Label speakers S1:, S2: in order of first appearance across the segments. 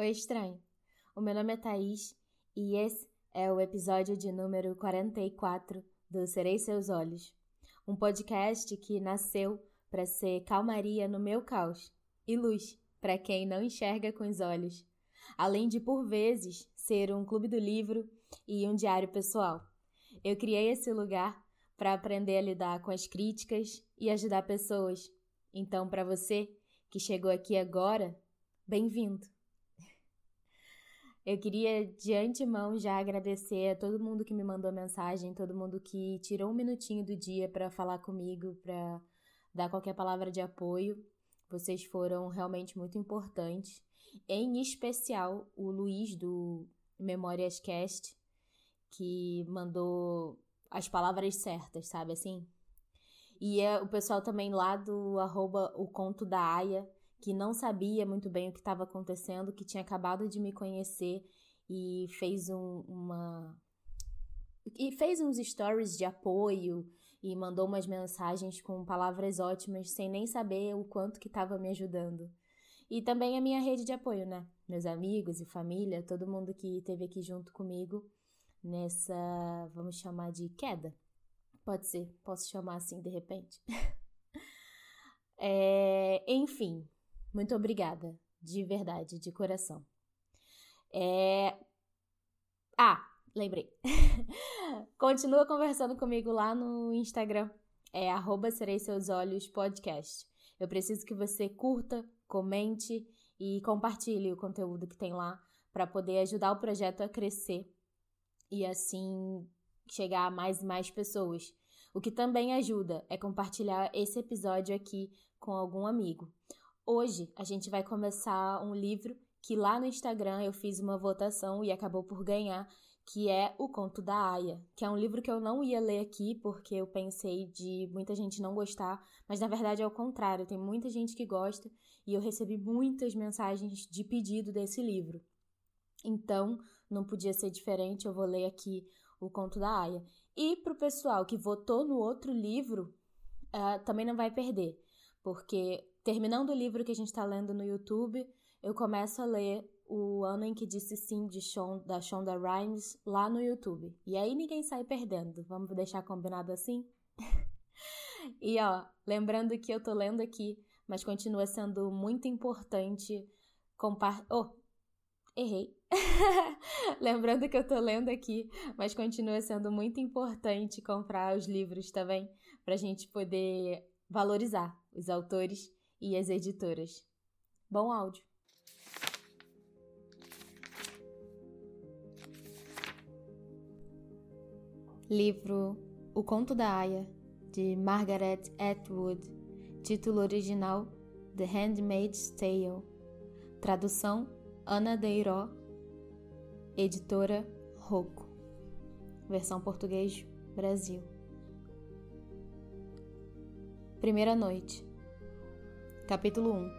S1: Oi, estranho. O meu nome é Thaís e esse é o episódio de número 44 do Serei Seus Olhos, um podcast que nasceu para ser calmaria no meu caos e luz para quem não enxerga com os olhos, além de, por vezes, ser um clube do livro e um diário pessoal. Eu criei esse lugar para aprender a lidar com as críticas e ajudar pessoas. Então, para você que chegou aqui agora, bem-vindo! Eu queria de antemão já agradecer a todo mundo que me mandou mensagem, todo mundo que tirou um minutinho do dia para falar comigo, para dar qualquer palavra de apoio. Vocês foram realmente muito importantes. Em especial o Luiz do Memórias Cast, que mandou as palavras certas, sabe assim? E é o pessoal também lá do arroba o conto da Aya, que não sabia muito bem o que estava acontecendo, que tinha acabado de me conhecer e fez um, uma e fez uns stories de apoio e mandou umas mensagens com palavras ótimas sem nem saber o quanto que estava me ajudando. E também a minha rede de apoio, né? Meus amigos e família, todo mundo que esteve aqui junto comigo nessa, vamos chamar de queda. Pode ser, posso chamar assim de repente. é, enfim, muito obrigada, de verdade, de coração. É... Ah, lembrei. Continua conversando comigo lá no Instagram. É arroba Serei Seus Olhos Podcast. Eu preciso que você curta, comente e compartilhe o conteúdo que tem lá para poder ajudar o projeto a crescer e assim chegar a mais e mais pessoas. O que também ajuda é compartilhar esse episódio aqui com algum amigo. Hoje a gente vai começar um livro que lá no Instagram eu fiz uma votação e acabou por ganhar, que é O Conto da Aya, que é um livro que eu não ia ler aqui porque eu pensei de muita gente não gostar, mas na verdade é o contrário, tem muita gente que gosta e eu recebi muitas mensagens de pedido desse livro. Então, não podia ser diferente, eu vou ler aqui O Conto da Aya. E para o pessoal que votou no outro livro, uh, também não vai perder, porque terminando o livro que a gente está lendo no YouTube, eu começo a ler o ano em que disse sim de Shon, da Shonda Rhimes lá no YouTube. E aí ninguém sai perdendo. Vamos deixar combinado assim? e ó, lembrando que eu tô lendo aqui, mas continua sendo muito importante compartilhar. Oh, errei. lembrando que eu tô lendo aqui, mas continua sendo muito importante comprar os livros também, pra gente poder valorizar os autores e as editoras. Bom áudio! Livro O Conto da Aya, de Margaret Atwood, título original The Handmaid's Tale, tradução Ana Deiró, editora Rocco, versão português Brasil. Primeira noite. Capítulo 1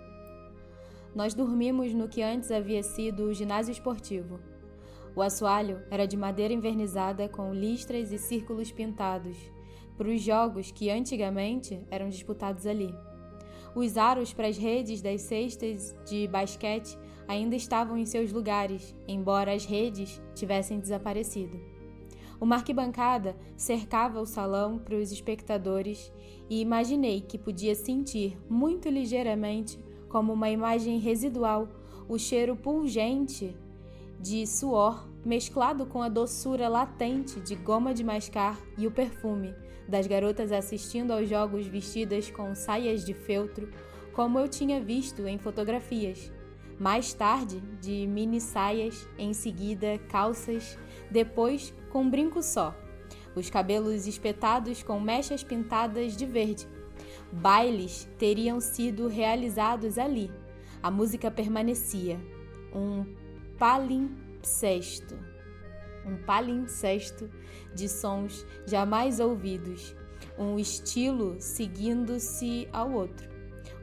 S1: Nós dormimos no que antes havia sido o ginásio esportivo. O assoalho era de madeira envernizada com listras e círculos pintados, para os jogos que antigamente eram disputados ali. Os aros para as redes das cestas de basquete ainda estavam em seus lugares, embora as redes tivessem desaparecido. Uma arquibancada cercava o salão para os espectadores e imaginei que podia sentir muito ligeiramente, como uma imagem residual, o cheiro pungente de suor mesclado com a doçura latente de goma de mascar e o perfume das garotas assistindo aos jogos vestidas com saias de feltro, como eu tinha visto em fotografias. Mais tarde, de mini saias, em seguida calças, depois com um brinco só os cabelos espetados com mechas pintadas de verde. Bailes teriam sido realizados ali. A música permanecia. Um palimpsesto. Um palimpsesto de sons jamais ouvidos. Um estilo seguindo-se ao outro.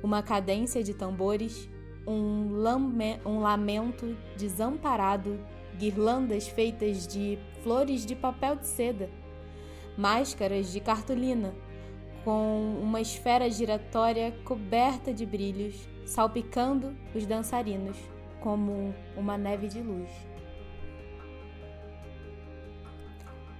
S1: Uma cadência de tambores, um, lame, um lamento desamparado, guirlandas feitas de flores de papel de seda máscaras de cartolina, com uma esfera giratória coberta de brilhos, salpicando os dançarinos. como uma neve de luz.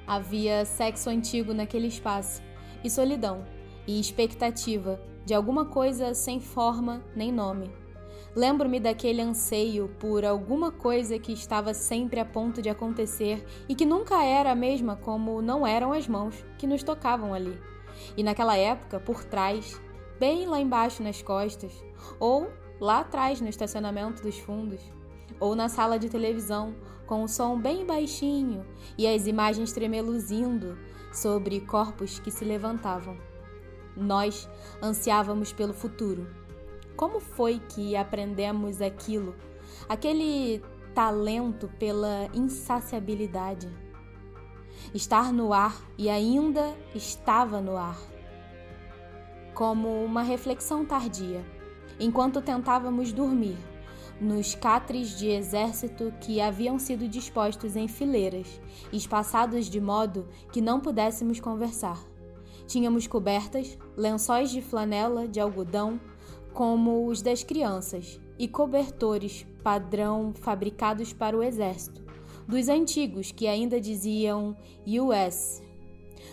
S1: Havia sexo antigo naquele espaço, e solidão, e expectativa de alguma coisa sem forma nem nome. Lembro-me daquele anseio por alguma coisa que estava sempre a ponto de acontecer e que nunca era a mesma como não eram as mãos que nos tocavam ali. E naquela época, por trás, bem lá embaixo nas costas, ou lá atrás no estacionamento dos fundos, ou na sala de televisão, com o som bem baixinho e as imagens tremeluzindo sobre corpos que se levantavam. Nós ansiávamos pelo futuro. Como foi que aprendemos aquilo? Aquele talento pela insaciabilidade. Estar no ar e ainda estava no ar. Como uma reflexão tardia, enquanto tentávamos dormir nos catres de exército que haviam sido dispostos em fileiras, espaçados de modo que não pudéssemos conversar. Tínhamos cobertas, lençóis de flanela de algodão, como os das crianças, e cobertores padrão fabricados para o exército, dos antigos que ainda diziam US.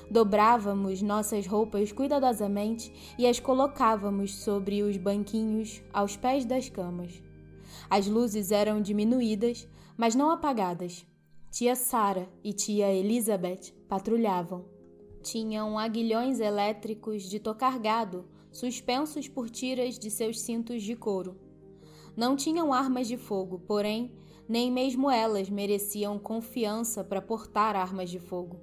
S1: Dobrávamos nossas roupas cuidadosamente e as colocávamos sobre os banquinhos aos pés das camas. As luzes eram diminuídas, mas não apagadas. Tia Sara e tia Elizabeth patrulhavam. Tinham aguilhões elétricos de tocar gado, suspensos por tiras de seus cintos de couro. Não tinham armas de fogo, porém, nem mesmo elas mereciam confiança para portar armas de fogo.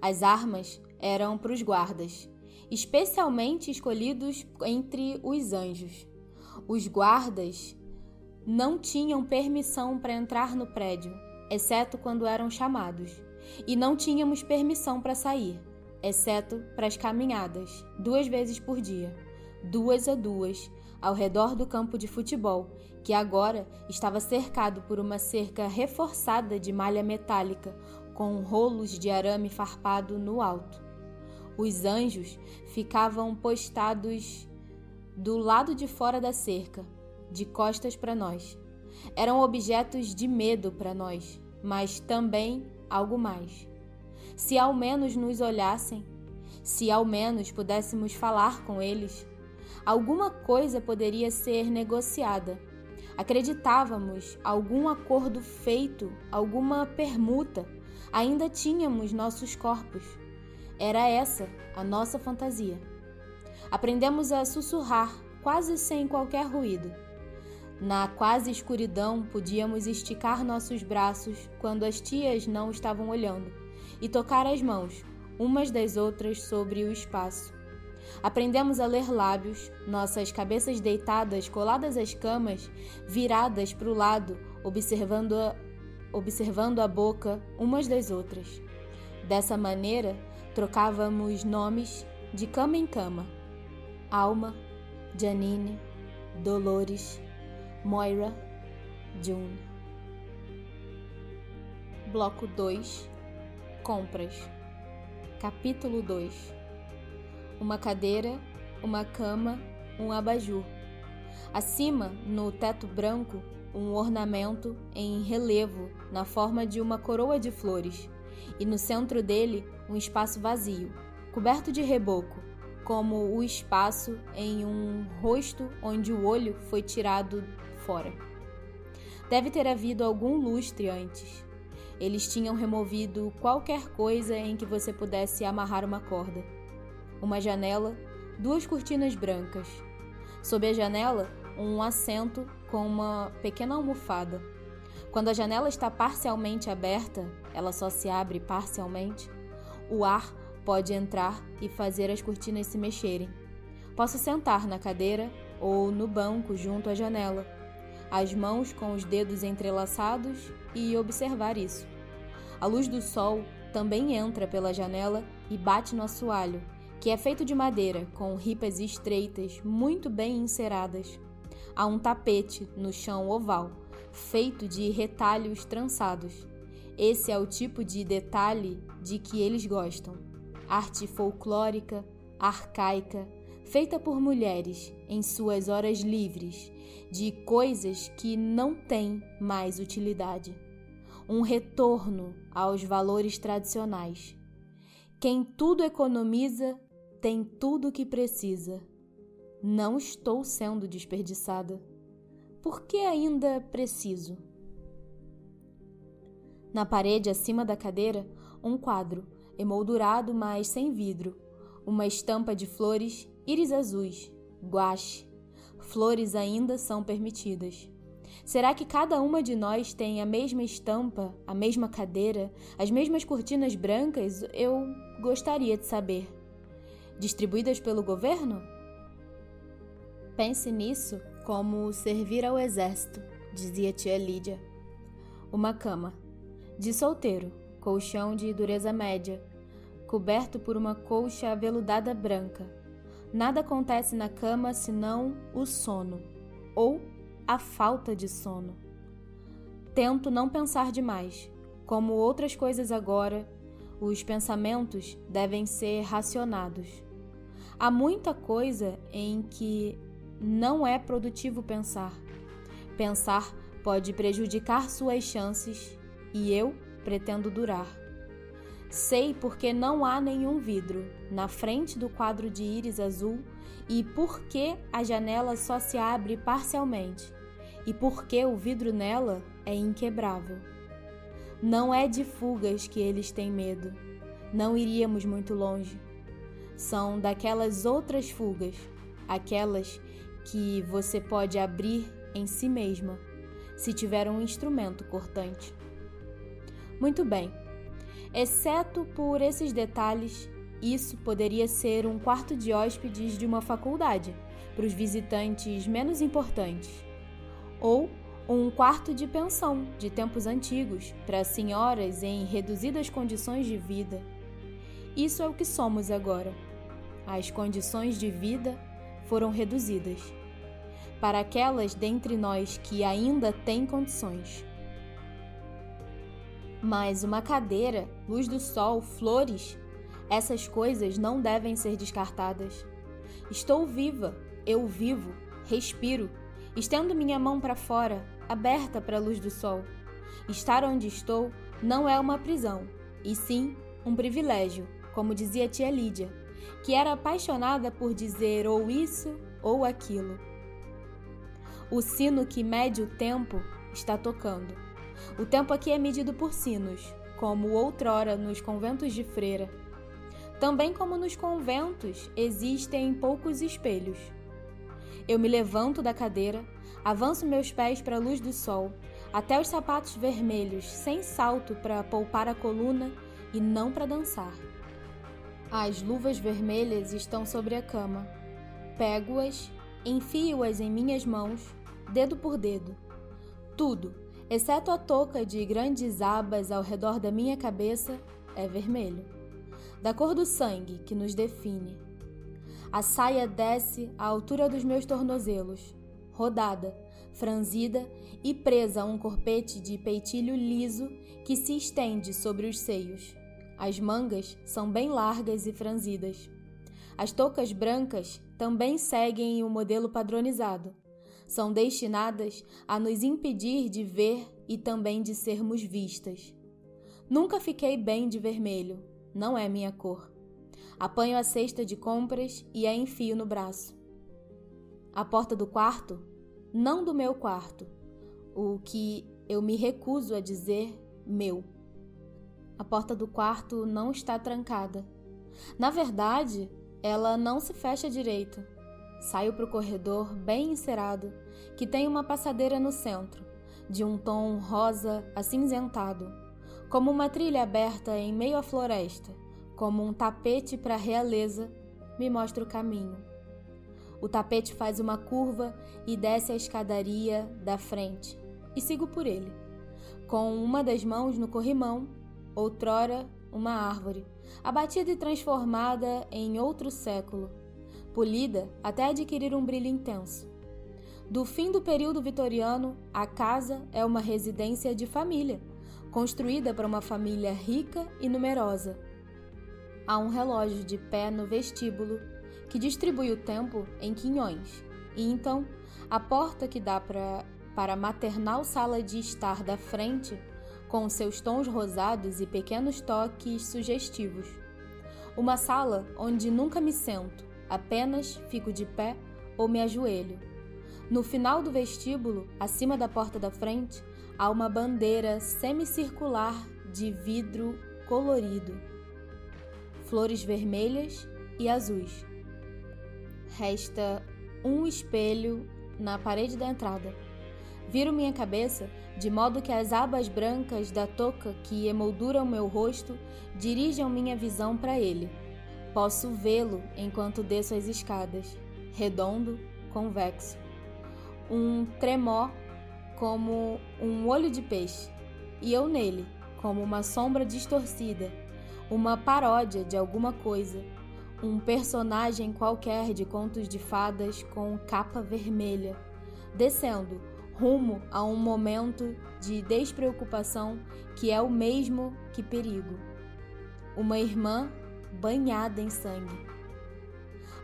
S1: As armas eram para os guardas, especialmente escolhidos entre os anjos. Os guardas não tinham permissão para entrar no prédio, exceto quando eram chamados, e não tínhamos permissão para sair, exceto para as caminhadas, duas vezes por dia, duas a duas, ao redor do campo de futebol, que agora estava cercado por uma cerca reforçada de malha metálica com rolos de arame farpado no alto. Os anjos ficavam postados do lado de fora da cerca, de costas para nós. Eram objetos de medo para nós, mas também algo mais. Se ao menos nos olhassem, se ao menos pudéssemos falar com eles, alguma coisa poderia ser negociada. Acreditávamos algum acordo feito, alguma permuta. Ainda tínhamos nossos corpos. Era essa a nossa fantasia. Aprendemos a sussurrar quase sem qualquer ruído. Na quase escuridão, podíamos esticar nossos braços quando as tias não estavam olhando e tocar as mãos, umas das outras, sobre o espaço. Aprendemos a ler lábios, nossas cabeças deitadas, coladas às camas, viradas para o lado, observando a, observando a boca umas das outras. Dessa maneira, trocávamos nomes de cama em cama. Alma, Janine, Dolores, Moira, June. Bloco 2 Compras. Capítulo 2 Uma cadeira, uma cama, um abajur. Acima, no teto branco, um ornamento em relevo na forma de uma coroa de flores, e no centro dele um espaço vazio, coberto de reboco, como o espaço em um rosto onde o olho foi tirado fora. Deve ter havido algum lustre antes. Eles tinham removido qualquer coisa em que você pudesse amarrar uma corda. Uma janela, duas cortinas brancas. Sob a janela, um assento com uma pequena almofada. Quando a janela está parcialmente aberta, ela só se abre parcialmente, o ar pode entrar e fazer as cortinas se mexerem. Posso sentar na cadeira ou no banco junto à janela as mãos com os dedos entrelaçados e observar isso. A luz do sol também entra pela janela e bate no assoalho, que é feito de madeira, com ripas estreitas muito bem enceradas. Há um tapete no chão oval, feito de retalhos trançados. Esse é o tipo de detalhe de que eles gostam. Arte folclórica, arcaica, feita por mulheres em suas horas livres, de coisas que não têm mais utilidade. Um retorno aos valores tradicionais. Quem tudo economiza tem tudo o que precisa. Não estou sendo desperdiçada. Por que ainda preciso? Na parede acima da cadeira, um quadro, emoldurado mas sem vidro, uma estampa de flores, íris azuis, guache. Flores ainda são permitidas. Será que cada uma de nós tem a mesma estampa, a mesma cadeira, as mesmas cortinas brancas? Eu gostaria de saber. Distribuídas pelo governo? Pense nisso como servir ao exército, dizia tia Lídia. Uma cama. De solteiro, colchão de dureza média, coberto por uma colcha aveludada branca. Nada acontece na cama senão o sono, ou a falta de sono. Tento não pensar demais. Como outras coisas agora, os pensamentos devem ser racionados. Há muita coisa em que não é produtivo pensar. Pensar pode prejudicar suas chances e eu pretendo durar. Sei porque não há nenhum vidro na frente do quadro de íris azul e por que a janela só se abre parcialmente e por que o vidro nela é inquebrável. Não é de fugas que eles têm medo. Não iríamos muito longe. São daquelas outras fugas, aquelas que você pode abrir em si mesma, se tiver um instrumento cortante. Muito bem. Exceto por esses detalhes, isso poderia ser um quarto de hóspedes de uma faculdade para os visitantes menos importantes, ou um quarto de pensão de tempos antigos para senhoras em reduzidas condições de vida. Isso é o que somos agora. As condições de vida foram reduzidas. Para aquelas dentre nós que ainda têm condições. Mas uma cadeira, luz do sol, flores, essas coisas não devem ser descartadas. Estou viva, eu vivo, respiro, estendo minha mão para fora, aberta para a luz do sol. Estar onde estou não é uma prisão, e sim um privilégio, como dizia tia Lídia, que era apaixonada por dizer ou isso ou aquilo. O sino que mede o tempo está tocando. O tempo aqui é medido por sinos, como outrora nos conventos de freira. Também como nos conventos existem poucos espelhos. Eu me levanto da cadeira, avanço meus pés para a luz do sol, até os sapatos vermelhos, sem salto para poupar a coluna e não para dançar. As luvas vermelhas estão sobre a cama. Pego-as, enfio-as em minhas mãos, dedo por dedo. Tudo, exceto a touca de grandes abas ao redor da minha cabeça, é vermelho, da cor do sangue que nos define. A saia desce à altura dos meus tornozelos, rodada, franzida e presa a um corpete de peitilho liso que se estende sobre os seios. As mangas são bem largas e franzidas. As toucas brancas também seguem o um modelo padronizado, são destinadas a nos impedir de ver e também de sermos vistas. Nunca fiquei bem de vermelho, não é minha cor. Apanho a cesta de compras e a enfio no braço. A porta do quarto, não do meu quarto, o que eu me recuso a dizer meu. A porta do quarto não está trancada. Na verdade, ela não se fecha direito. Saio para o corredor bem encerado, que tem uma passadeira no centro, de um tom rosa acinzentado, como uma trilha aberta em meio à floresta, como um tapete para a realeza, me mostra o caminho. O tapete faz uma curva e desce a escadaria da frente, e sigo por ele, com uma das mãos no corrimão, outrora uma árvore, abatida e transformada em outro século polida até adquirir um brilho intenso. Do fim do período vitoriano, a casa é uma residência de família, construída para uma família rica e numerosa. Há um relógio de pé no vestíbulo que distribui o tempo em quinhões, e então a porta que dá pra, para a maternal sala de estar da frente, com seus tons rosados e pequenos toques sugestivos. Uma sala onde nunca me sento, apenas fico de pé ou me ajoelho. No final do vestíbulo, acima da porta da frente, há uma bandeira semicircular de vidro colorido, flores vermelhas e azuis. Resta um espelho na parede da entrada. Viro minha cabeça de modo que as abas brancas da touca que emolduram meu rosto dirijam minha visão para ele. Posso vê-lo enquanto desço as escadas, redondo, convexo. Um tremor como um olho de peixe, e eu nele, como uma sombra distorcida, uma paródia de alguma coisa, um personagem qualquer de contos de fadas com capa vermelha, descendo rumo a um momento de despreocupação que é o mesmo que perigo. Uma irmã banhada em sangue.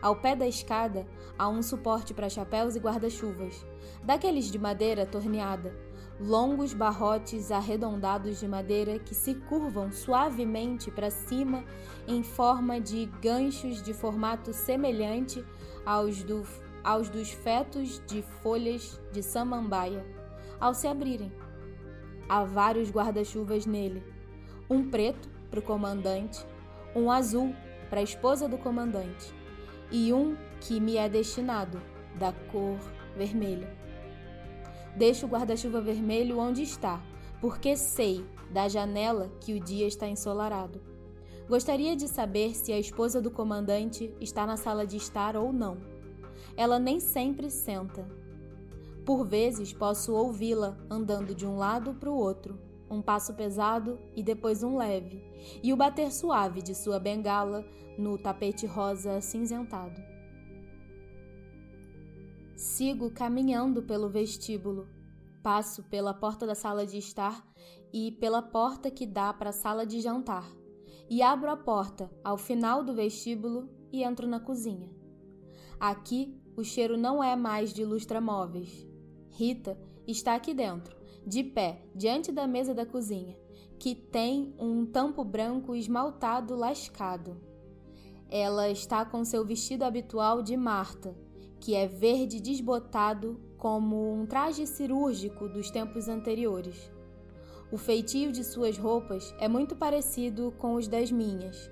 S1: Ao pé da escada há um suporte para chapéus e guarda-chuvas, daqueles de madeira torneada, longos barrotes arredondados de madeira que se curvam suavemente para cima em forma de ganchos de formato semelhante aos, do, aos dos fetos de folhas de samambaia, ao se abrirem. Há vários guarda-chuvas nele: um preto para o comandante, um azul para a esposa do comandante e um que me é destinado, da cor vermelha. Deixo o guarda-chuva vermelho onde está, porque sei da janela que o dia está ensolarado. Gostaria de saber se a esposa do comandante está na sala de estar ou não. Ela nem sempre senta. Por vezes posso ouvi-la andando de um lado para o outro, um passo pesado e depois um leve, e o bater suave de sua bengala no tapete rosa acinzentado. Sigo caminhando pelo vestíbulo. Passo pela porta da sala de estar e pela porta que dá para a sala de jantar. E abro a porta ao final do vestíbulo e entro na cozinha. Aqui o cheiro não é mais de lustramóveis. Rita está aqui dentro, de pé, diante da mesa da cozinha, que tem um tampo branco esmaltado lascado. Ela está com seu vestido habitual de Marta, que é verde desbotado como um traje cirúrgico dos tempos anteriores. O feitio de suas roupas é muito parecido com os das minhas.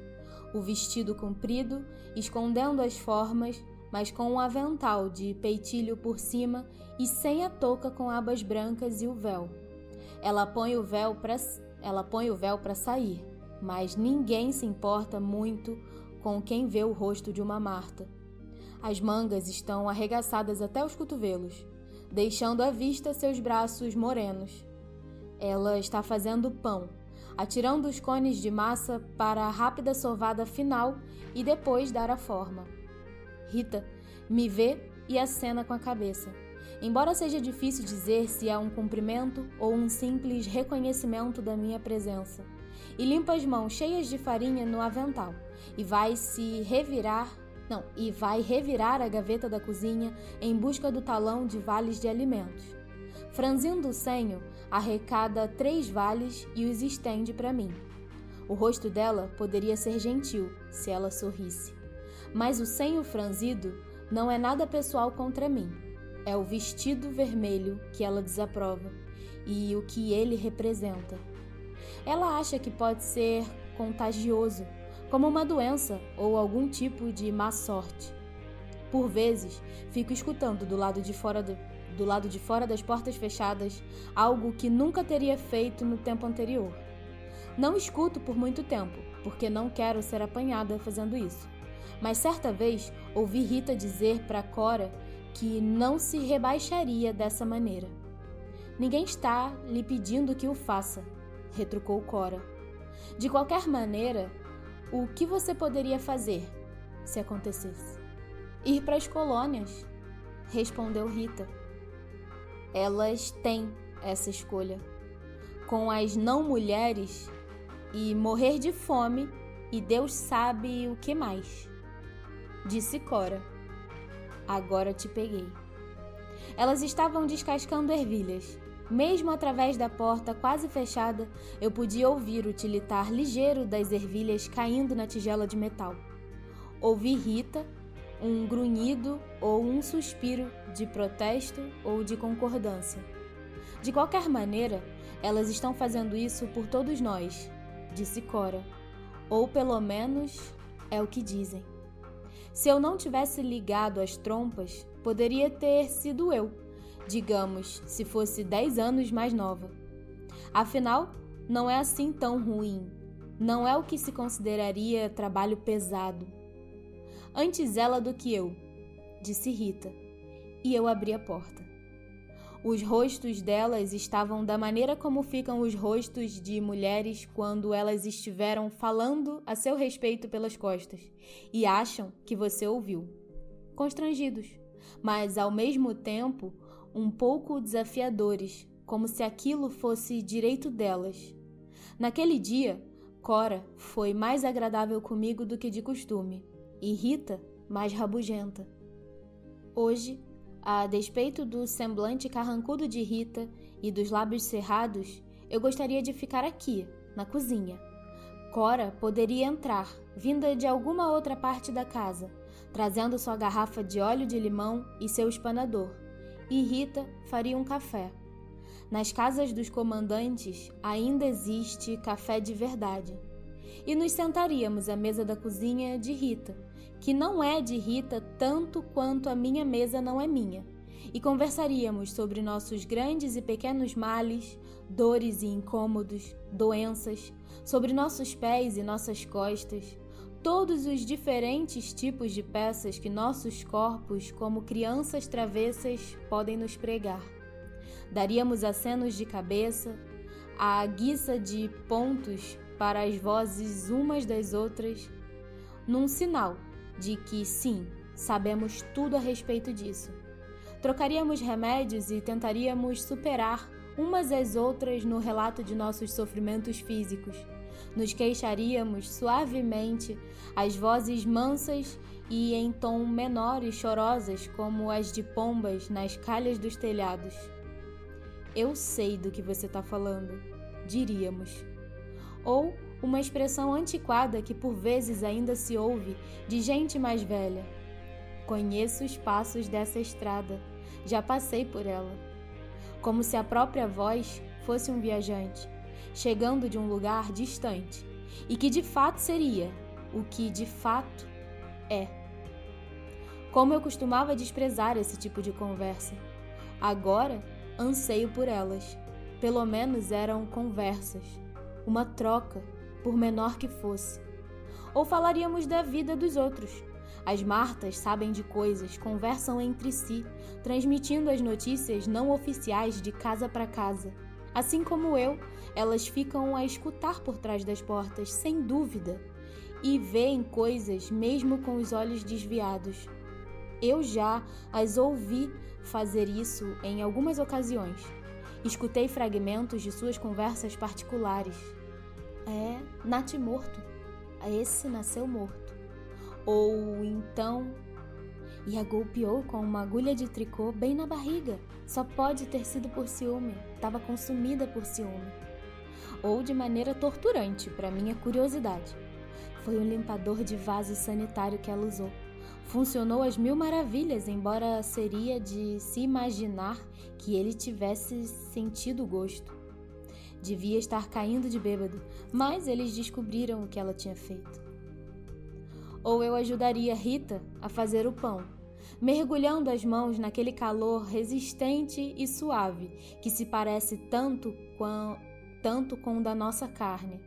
S1: O vestido comprido, escondendo as formas, mas com um avental de peitilho por cima e sem a touca com abas brancas e o véu. Ela põe o véu para ela põe o véu para sair, mas ninguém se importa muito com quem vê o rosto de uma Marta. As mangas estão arregaçadas até os cotovelos, deixando à vista seus braços morenos. Ela está fazendo pão, atirando os cones de massa para a rápida sovada final e depois dar a forma. Rita me vê e acena com a cabeça. Embora seja difícil dizer se é um cumprimento ou um simples reconhecimento da minha presença, e limpa as mãos cheias de farinha no avental e vai se revirar não, e vai revirar a gaveta da cozinha em busca do talão de vales de alimentos. Franzindo o senho, arrecada três vales e os estende para mim. O rosto dela poderia ser gentil se ela sorrisse. Mas o senho franzido não é nada pessoal contra mim. É o vestido vermelho que ela desaprova e o que ele representa. Ela acha que pode ser contagioso como uma doença ou algum tipo de má sorte. Por vezes, fico escutando do lado de fora do, do lado de fora das portas fechadas algo que nunca teria feito no tempo anterior. Não escuto por muito tempo, porque não quero ser apanhada fazendo isso. Mas certa vez ouvi Rita dizer para Cora que não se rebaixaria dessa maneira. Ninguém está lhe pedindo que o faça, retrucou Cora. De qualquer maneira, o que você poderia fazer se acontecesse? Ir para as colônias, respondeu Rita. Elas têm essa escolha. Com as não mulheres e morrer de fome e Deus sabe o que mais. Disse Cora. Agora te peguei. Elas estavam descascando ervilhas. Mesmo através da porta quase fechada, eu podia ouvir o tilitar ligeiro das ervilhas caindo na tigela de metal. Ouvi Rita, um grunhido ou um suspiro de protesto ou de concordância. De qualquer maneira, elas estão fazendo isso por todos nós, disse Cora. Ou pelo menos é o que dizem. Se eu não tivesse ligado as trompas, poderia ter sido eu digamos, se fosse 10 anos mais nova. Afinal, não é assim tão ruim. Não é o que se consideraria trabalho pesado. Antes ela do que eu, disse Rita, e eu abri a porta. Os rostos delas estavam da maneira como ficam os rostos de mulheres quando elas estiveram falando a seu respeito pelas costas e acham que você ouviu. Constrangidos, mas ao mesmo tempo um pouco desafiadores, como se aquilo fosse direito delas. Naquele dia, Cora foi mais agradável comigo do que de costume, e Rita mais rabugenta. Hoje, a despeito do semblante carrancudo de Rita e dos lábios cerrados, eu gostaria de ficar aqui, na cozinha. Cora poderia entrar, vinda de alguma outra parte da casa, trazendo sua garrafa de óleo de limão e seu espanador e Rita faria um café. Nas casas dos comandantes ainda existe café de verdade. E nos sentaríamos à mesa da cozinha de Rita, que não é de Rita tanto quanto a minha mesa não é minha, e conversaríamos sobre nossos grandes e pequenos males, dores e incômodos, doenças, sobre nossos pés e nossas costas, todos os diferentes tipos de peças que nossos corpos, como crianças travessas, podem nos pregar. Daríamos acenos de cabeça, a guiça de pontos para as vozes umas das outras, num sinal de que sim, sabemos tudo a respeito disso. Trocaríamos remédios e tentaríamos superar umas às outras no relato de nossos sofrimentos físicos nos queixaríamos suavemente, as vozes mansas e em tom menor e chorosas como as de pombas nas calhas dos telhados. Eu sei do que você está falando, diríamos. Ou uma expressão antiquada que por vezes ainda se ouve de gente mais velha. Conheço os passos dessa estrada, já passei por ela. Como se a própria voz fosse um viajante chegando de um lugar distante, e que de fato seria o que de fato é. Como eu costumava desprezar esse tipo de conversa, agora anseio por elas. Pelo menos eram conversas, uma troca, por menor que fosse. Ou falaríamos da vida dos outros. As Martas sabem de coisas, conversam entre si, transmitindo as notícias não oficiais de casa para casa Assim como eu, elas ficam a escutar por trás das portas, sem dúvida, e veem coisas mesmo com os olhos desviados. Eu já as ouvi fazer isso em algumas ocasiões. Escutei fragmentos de suas conversas particulares. É, Nath morto. Esse nasceu morto. Ou então e a golpeou com uma agulha de tricô bem na barriga. Só pode ter sido por ciúme, estava consumida por ciúme. Ou de maneira torturante, para minha curiosidade. Foi um limpador de vaso sanitário que ela usou. Funcionou às mil maravilhas, embora seria de se imaginar que ele tivesse sentido gosto. Devia estar caindo de bêbado, mas eles descobriram o que ela tinha feito. Ou eu ajudaria Rita a fazer o pão mergulhando as mãos naquele calor resistente e suave que se parece tanto com, tanto com o da nossa carne.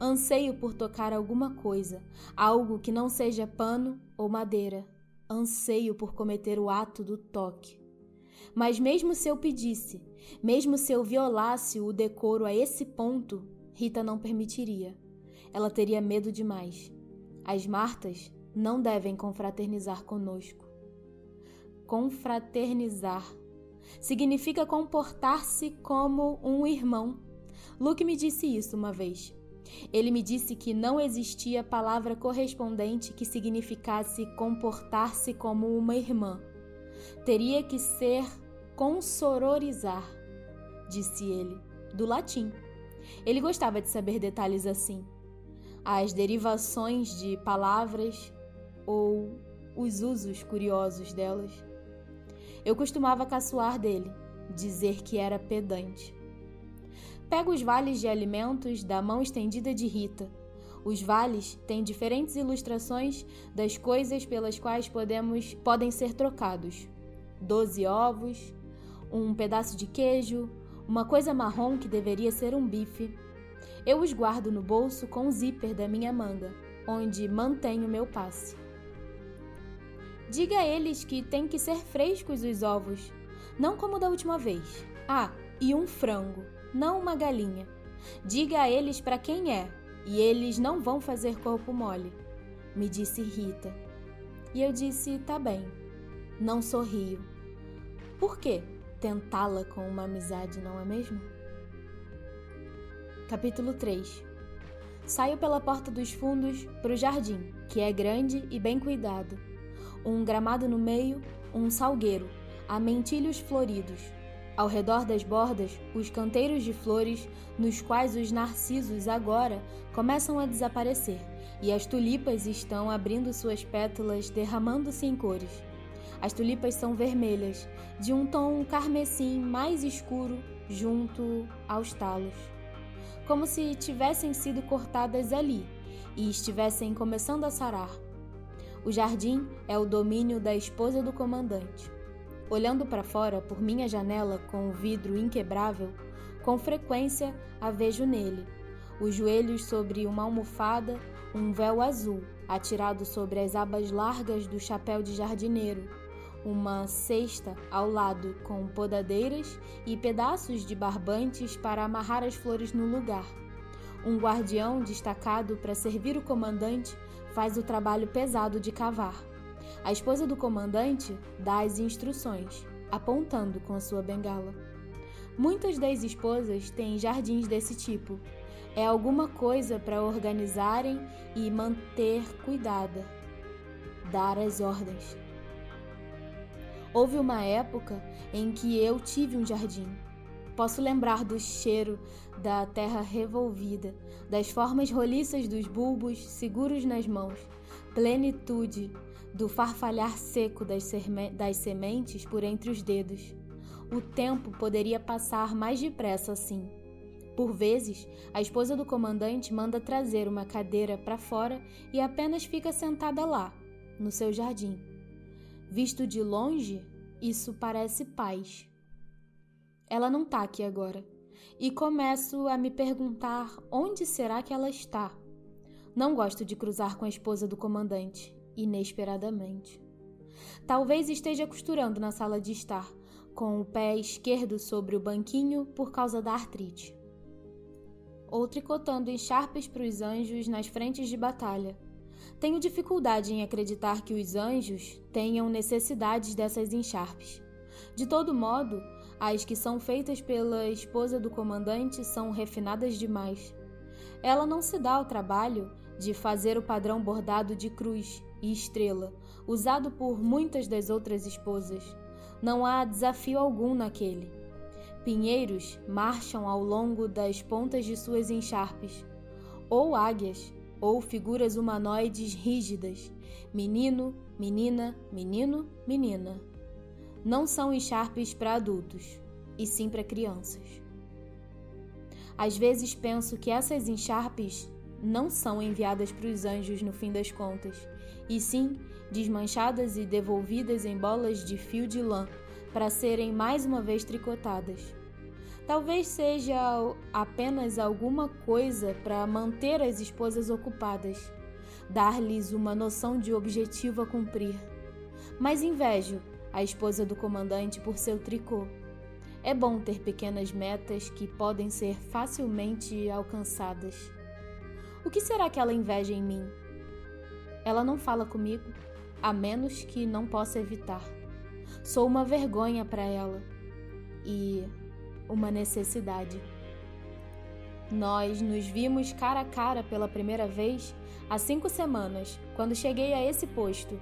S1: Anseio por tocar alguma coisa, algo que não seja pano ou madeira. Anseio por cometer o ato do toque. Mas mesmo se eu pedisse, mesmo se eu violasse o decoro a esse ponto, Rita não permitiria. Ela teria medo demais. As Martas não devem confraternizar conosco confraternizar. Significa comportar-se como um irmão. Luke me disse isso uma vez. Ele me disse que não existia palavra correspondente que significasse comportar-se como uma irmã. Teria que ser consororizar, disse ele, do latim. Ele gostava de saber detalhes assim. As derivações de palavras ou os usos curiosos delas. Eu costumava caçoar dele, dizer que era pedante. Pego os vales de alimentos da mão estendida de Rita. Os vales têm diferentes ilustrações das coisas pelas quais podemos podem ser trocados. Doze ovos, um pedaço de queijo, uma coisa marrom que deveria ser um bife. Eu os guardo no bolso com o zíper da minha manga, onde mantenho meu passe. Diga a eles que tem que ser frescos os ovos, não como da última vez. Ah, e um frango não uma galinha. Diga a eles para quem é, e eles não vão fazer corpo mole, me disse Rita. E eu disse: tá bem. Não sorrio. Por que tentá-la com uma amizade, não é mesmo? Capítulo 3 Saio pela porta dos fundos para o jardim, que é grande e bem cuidado. Um gramado no meio, um salgueiro, há mentilhos floridos, ao redor das bordas, os canteiros de flores, nos quais os narcisos agora começam a desaparecer, e as tulipas estão abrindo suas pétalas, derramando-se em cores. As tulipas são vermelhas, de um tom carmesim mais escuro junto aos talos, como se tivessem sido cortadas ali e estivessem começando a sarar. O jardim é o domínio da esposa do comandante. Olhando para fora por minha janela com o vidro inquebrável, com frequência a vejo nele, os joelhos sobre uma almofada, um véu azul atirado sobre as abas largas do chapéu de jardineiro, uma cesta ao lado com podadeiras e pedaços de barbantes para amarrar as flores no lugar. Um guardião destacado para servir o comandante faz o trabalho pesado de cavar. A esposa do comandante dá as instruções, apontando com a sua bengala. Muitas das esposas têm jardins desse tipo. É alguma coisa para organizarem e manter cuidada. Dar as ordens. Houve uma época em que eu tive um jardim. Posso lembrar do cheiro da terra revolvida, das formas roliças dos bulbos seguros nas mãos, plenitude do farfalhar seco das, das sementes por entre os dedos. O tempo poderia passar mais depressa assim. Por vezes, a esposa do comandante manda trazer uma cadeira para fora e apenas fica sentada lá, no seu jardim. Visto de longe, isso parece paz. Ela não está aqui agora. E começo a me perguntar onde será que ela está. Não gosto de cruzar com a esposa do comandante inesperadamente. Talvez esteja costurando na sala de estar, com o pé esquerdo sobre o banquinho por causa da artrite. Ou tricotando encharpes para os anjos nas frentes de batalha. Tenho dificuldade em acreditar que os anjos tenham necessidades dessas encharpes. De todo modo, as que são feitas pela esposa do comandante são refinadas demais. Ela não se dá ao trabalho de fazer o padrão bordado de cruz e estrela, usado por muitas das outras esposas. Não há desafio algum naquele. Pinheiros marcham ao longo das pontas de suas encharpes, ou águias, ou figuras humanoides rígidas, menino, menina, menino, menina. Não são encharpes para adultos, e sim para crianças. Às vezes penso que essas encharpes não são enviadas para os anjos no fim das contas, e sim desmanchadas e devolvidas em bolas de fio de lã para serem mais uma vez tricotadas. Talvez seja apenas alguma coisa para manter as esposas ocupadas, dar-lhes uma noção de objetivo a cumprir. Mas invejo a esposa do comandante por seu tricô. É bom ter pequenas metas que podem ser facilmente alcançadas. O que será que ela inveja em mim? Ela não fala comigo, a menos que não possa evitar. Sou uma vergonha para ela e uma necessidade. Nós nos vimos cara a cara pela primeira vez há cinco semanas, quando cheguei a esse posto.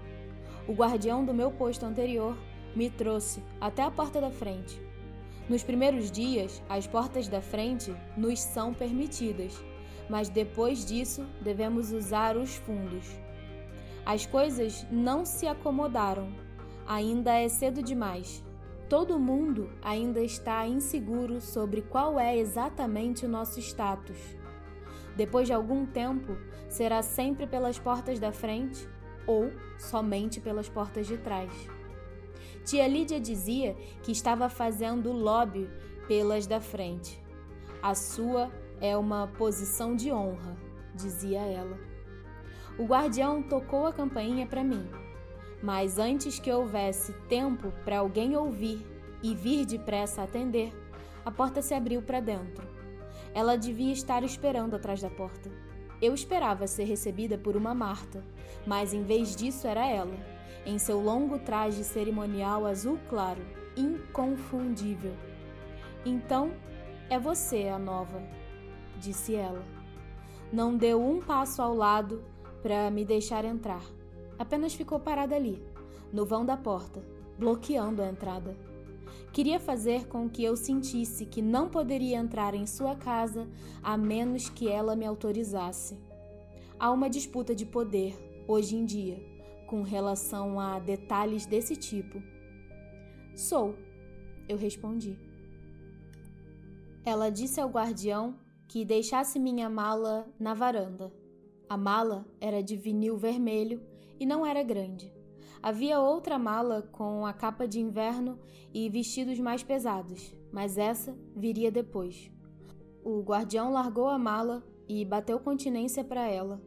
S1: O guardião do meu posto anterior me trouxe até a porta da frente. Nos primeiros dias, as portas da frente nos são permitidas, mas depois disso devemos usar os fundos. As coisas não se acomodaram. Ainda é cedo demais. Todo mundo ainda está inseguro sobre qual é exatamente o nosso status. Depois de algum tempo, será sempre pelas portas da frente ou somente pelas portas de trás. Tia Lídia dizia que estava fazendo lobby pelas da frente. A sua é uma posição de honra, dizia ela. O guardião tocou a campainha para mim, mas antes que houvesse tempo para alguém ouvir e vir depressa atender, a porta se abriu para dentro. Ela devia estar esperando atrás da porta. Eu esperava ser recebida por uma Marta, mas em vez disso era ela em seu longo traje cerimonial azul claro, inconfundível. Então, é você a nova, disse ela. Não deu um passo ao lado para me deixar entrar. Apenas ficou parada ali, no vão da porta, bloqueando a entrada. Queria fazer com que eu sentisse que não poderia entrar em sua casa a menos que ela me autorizasse. Há uma disputa de poder, hoje em dia com relação a detalhes desse tipo? Sou, eu respondi. Ela disse ao guardião que deixasse minha mala na varanda. A mala era de vinil vermelho e não era grande. Havia outra mala com a capa de inverno e vestidos mais pesados, mas essa viria depois. O guardião largou a mala e bateu continência para ela.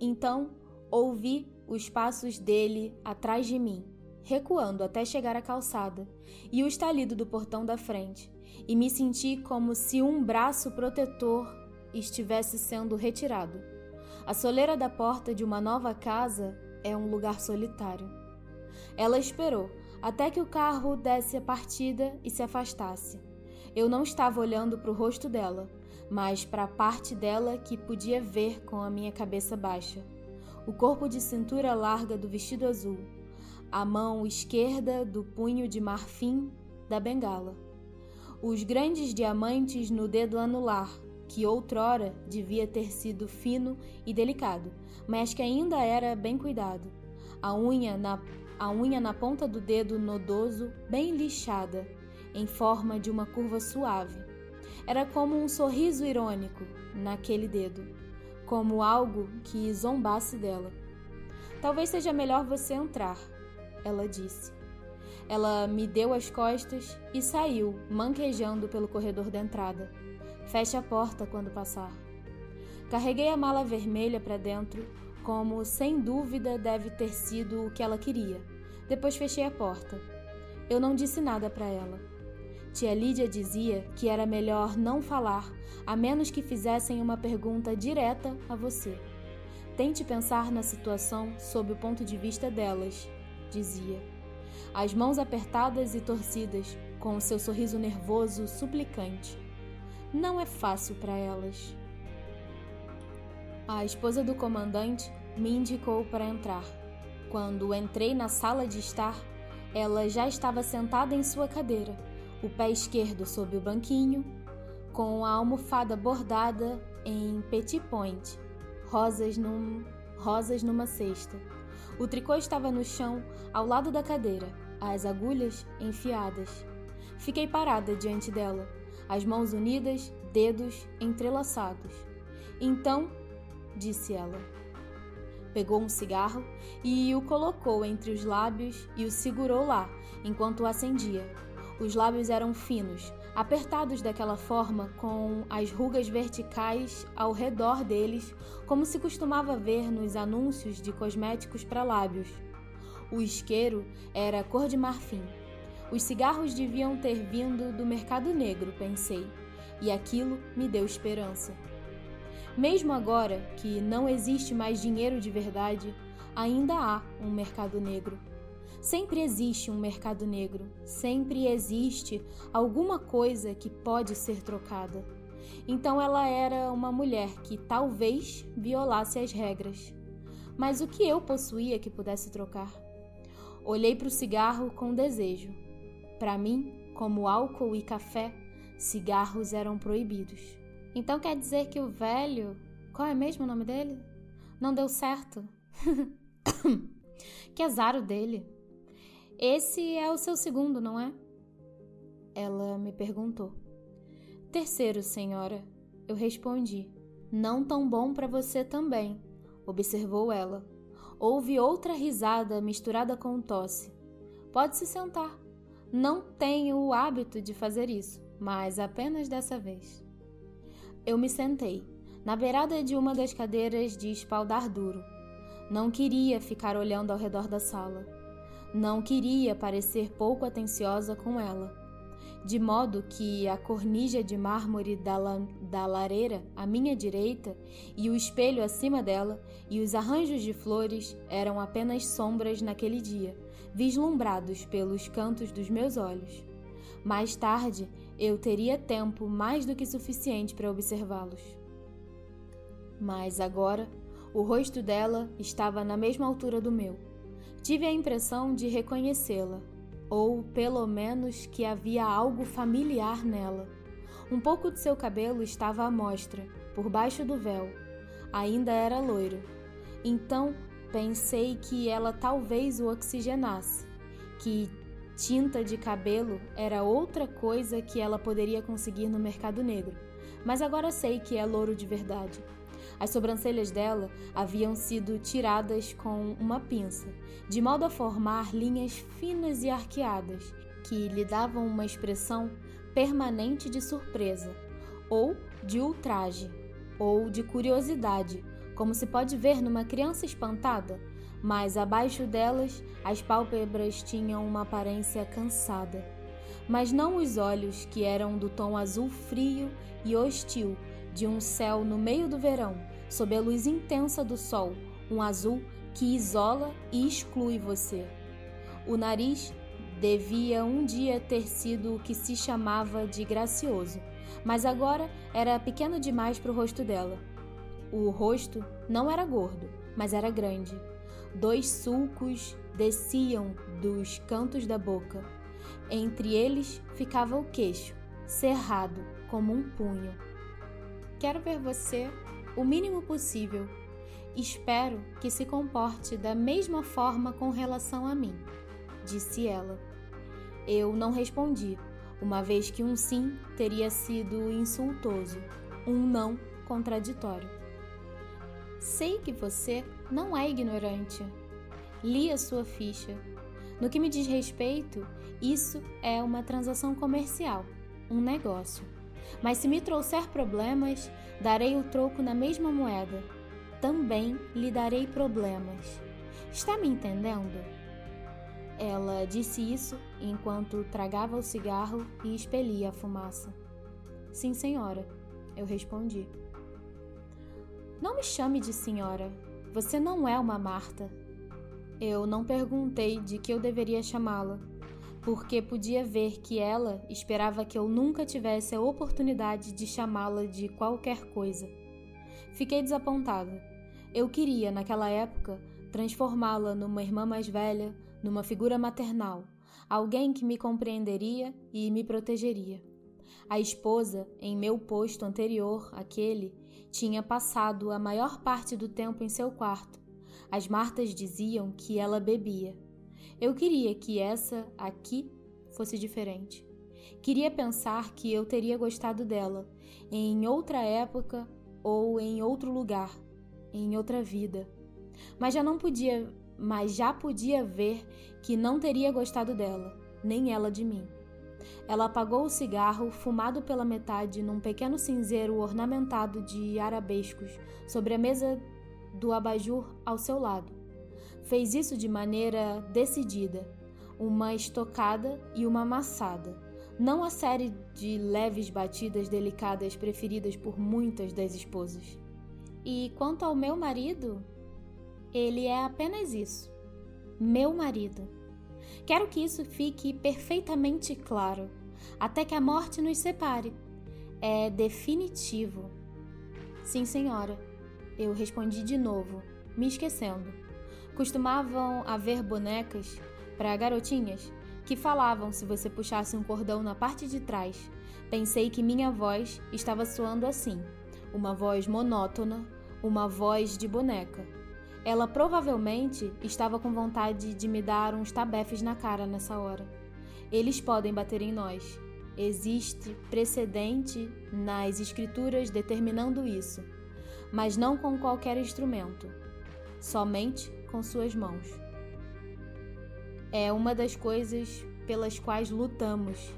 S1: Então ouvi os passos dele atrás de mim, recuando até chegar à calçada, e o estalido do portão da frente, e me senti como se um braço protetor estivesse sendo retirado. A soleira da porta de uma nova casa é um lugar solitário. Ela esperou até que o carro desse a partida e se afastasse. Eu não estava olhando para o rosto dela, mas para a parte dela que podia ver com a minha cabeça baixa o corpo de cintura larga do vestido azul, a mão esquerda do punho de marfim da bengala, os grandes diamantes no dedo anular, que outrora devia ter sido fino e delicado, mas que ainda era bem cuidado, a unha na, a unha na ponta do dedo nodoso bem lixada, em forma de uma curva suave. Era como um sorriso irônico naquele dedo como algo que zombasse dela. Talvez seja melhor você entrar, ela disse. Ela me deu as costas e saiu, manquejando pelo corredor da entrada. Feche a porta quando passar. Carreguei a mala vermelha para dentro, como sem dúvida deve ter sido o que ela queria. Depois fechei a porta. Eu não disse nada para ela. Tia Lídia dizia que era melhor não falar, a menos que fizessem uma pergunta direta a você. Tente pensar na situação sob o ponto de vista delas, dizia. As mãos apertadas e torcidas, com o seu sorriso nervoso suplicante. Não é fácil para elas. A esposa do comandante me indicou para entrar. Quando entrei na sala de estar, ela já estava sentada em sua cadeira o pé esquerdo sob o banquinho, com a almofada bordada em petit point, rosas, num, rosas numa cesta. O tricô estava no chão, ao lado da cadeira, as agulhas enfiadas. Fiquei parada diante dela, as mãos unidas, dedos entrelaçados. Então, disse ela. Pegou um cigarro e o colocou entre os lábios e o segurou lá enquanto o acendia. Os lábios eram finos, apertados daquela forma, com as rugas verticais ao redor deles, como se costumava ver nos anúncios de cosméticos para lábios. O isqueiro era cor de marfim. Os cigarros deviam ter vindo do mercado negro, pensei, e aquilo me deu esperança. Mesmo agora que não existe mais dinheiro de verdade, ainda há um mercado negro. Sempre existe um mercado negro, sempre existe alguma coisa que pode ser trocada. Então ela era uma mulher que talvez violasse as regras. Mas o que eu possuía que pudesse trocar? Olhei para o cigarro com desejo. Para mim, como álcool e café, cigarros eram proibidos. Então quer dizer que o velho. Qual é mesmo o nome dele? Não deu certo? que azar o dele. Esse é o seu segundo, não é? Ela me perguntou. Terceiro, senhora. Eu respondi. Não tão bom para você também, observou ela. Houve outra risada misturada com tosse. Pode se sentar. Não tenho o hábito de fazer isso, mas apenas dessa vez. Eu me sentei, na beirada de uma das cadeiras de espaldar duro. Não queria ficar olhando ao redor da sala. Não queria parecer pouco atenciosa com ela de modo que a cornija de mármore da, la da lareira à minha direita e o espelho acima dela e os arranjos de flores eram apenas sombras naquele dia, vislumbrados pelos cantos dos meus olhos. Mais tarde, eu teria tempo mais do que suficiente para observá-los. Mas agora, o rosto dela estava na mesma altura do meu. Tive a impressão de reconhecê-la, ou pelo menos que havia algo familiar nela. Um pouco de seu cabelo estava à mostra, por baixo do véu. Ainda era loiro. Então pensei que ela talvez o oxigenasse, que tinta de cabelo era outra coisa que ela poderia conseguir no mercado negro. Mas agora sei que é louro de verdade. As sobrancelhas dela haviam sido tiradas com uma pinça, de modo a formar linhas finas e arqueadas, que lhe davam uma expressão permanente de surpresa, ou de ultraje, ou de curiosidade, como se pode ver numa criança espantada, mas abaixo delas as pálpebras tinham uma aparência cansada. Mas não os olhos, que eram do tom azul frio e hostil de um céu no meio do verão, sob a luz intensa do sol, um azul que isola e exclui você. O nariz devia um dia ter sido o que se chamava de gracioso, mas agora era pequeno demais para o rosto dela. O rosto não era gordo, mas era grande. Dois sulcos desciam dos cantos da boca. Entre eles ficava o queixo, cerrado como um punho. Quero ver você o mínimo possível. Espero que se comporte da mesma forma com relação a mim, disse ela. Eu não respondi, uma vez que um sim teria sido insultoso, um não contraditório. Sei que você não é ignorante. Li a sua ficha. No que me diz respeito, isso é uma transação comercial, um negócio. Mas se me trouxer problemas, darei o troco na mesma moeda. Também lhe darei problemas. Está me entendendo? Ela disse isso enquanto tragava o cigarro e expelia a fumaça. Sim, senhora, eu respondi. Não me chame de senhora. Você não é uma Marta. Eu não perguntei de que eu deveria chamá-la porque podia ver que ela esperava que eu nunca tivesse a oportunidade de chamá-la de qualquer coisa. Fiquei desapontada. Eu queria, naquela época, transformá-la numa irmã mais velha, numa figura maternal, alguém que me compreenderia e me protegeria. A esposa, em meu posto anterior àquele, tinha passado a maior parte do tempo em seu quarto. As Martas diziam que ela bebia. Eu queria que essa aqui fosse diferente. Queria pensar que eu teria gostado dela em outra época ou em outro lugar, em outra vida. Mas já não podia, mas já podia ver que não teria gostado dela, nem ela de mim. Ela apagou o cigarro, fumado pela metade, num pequeno cinzeiro ornamentado de arabescos, sobre a mesa do abajur ao seu lado. Fez isso de maneira decidida, uma estocada e uma amassada, não a série de leves batidas delicadas preferidas por muitas das esposas. E quanto ao meu marido, ele é apenas isso: meu marido. Quero que isso fique perfeitamente claro, até que a morte nos separe. é definitivo. Sim, senhora. Eu respondi de novo, me esquecendo. Costumavam haver bonecas para garotinhas que falavam se você puxasse um cordão na parte de trás. Pensei que minha voz estava soando assim, uma voz monótona, uma voz de boneca. Ela provavelmente estava com vontade de me dar uns tabefes na cara nessa hora. Eles podem bater em nós. Existe precedente nas escrituras determinando isso, mas não com qualquer instrumento, somente com suas mãos. É uma das coisas pelas quais lutamos,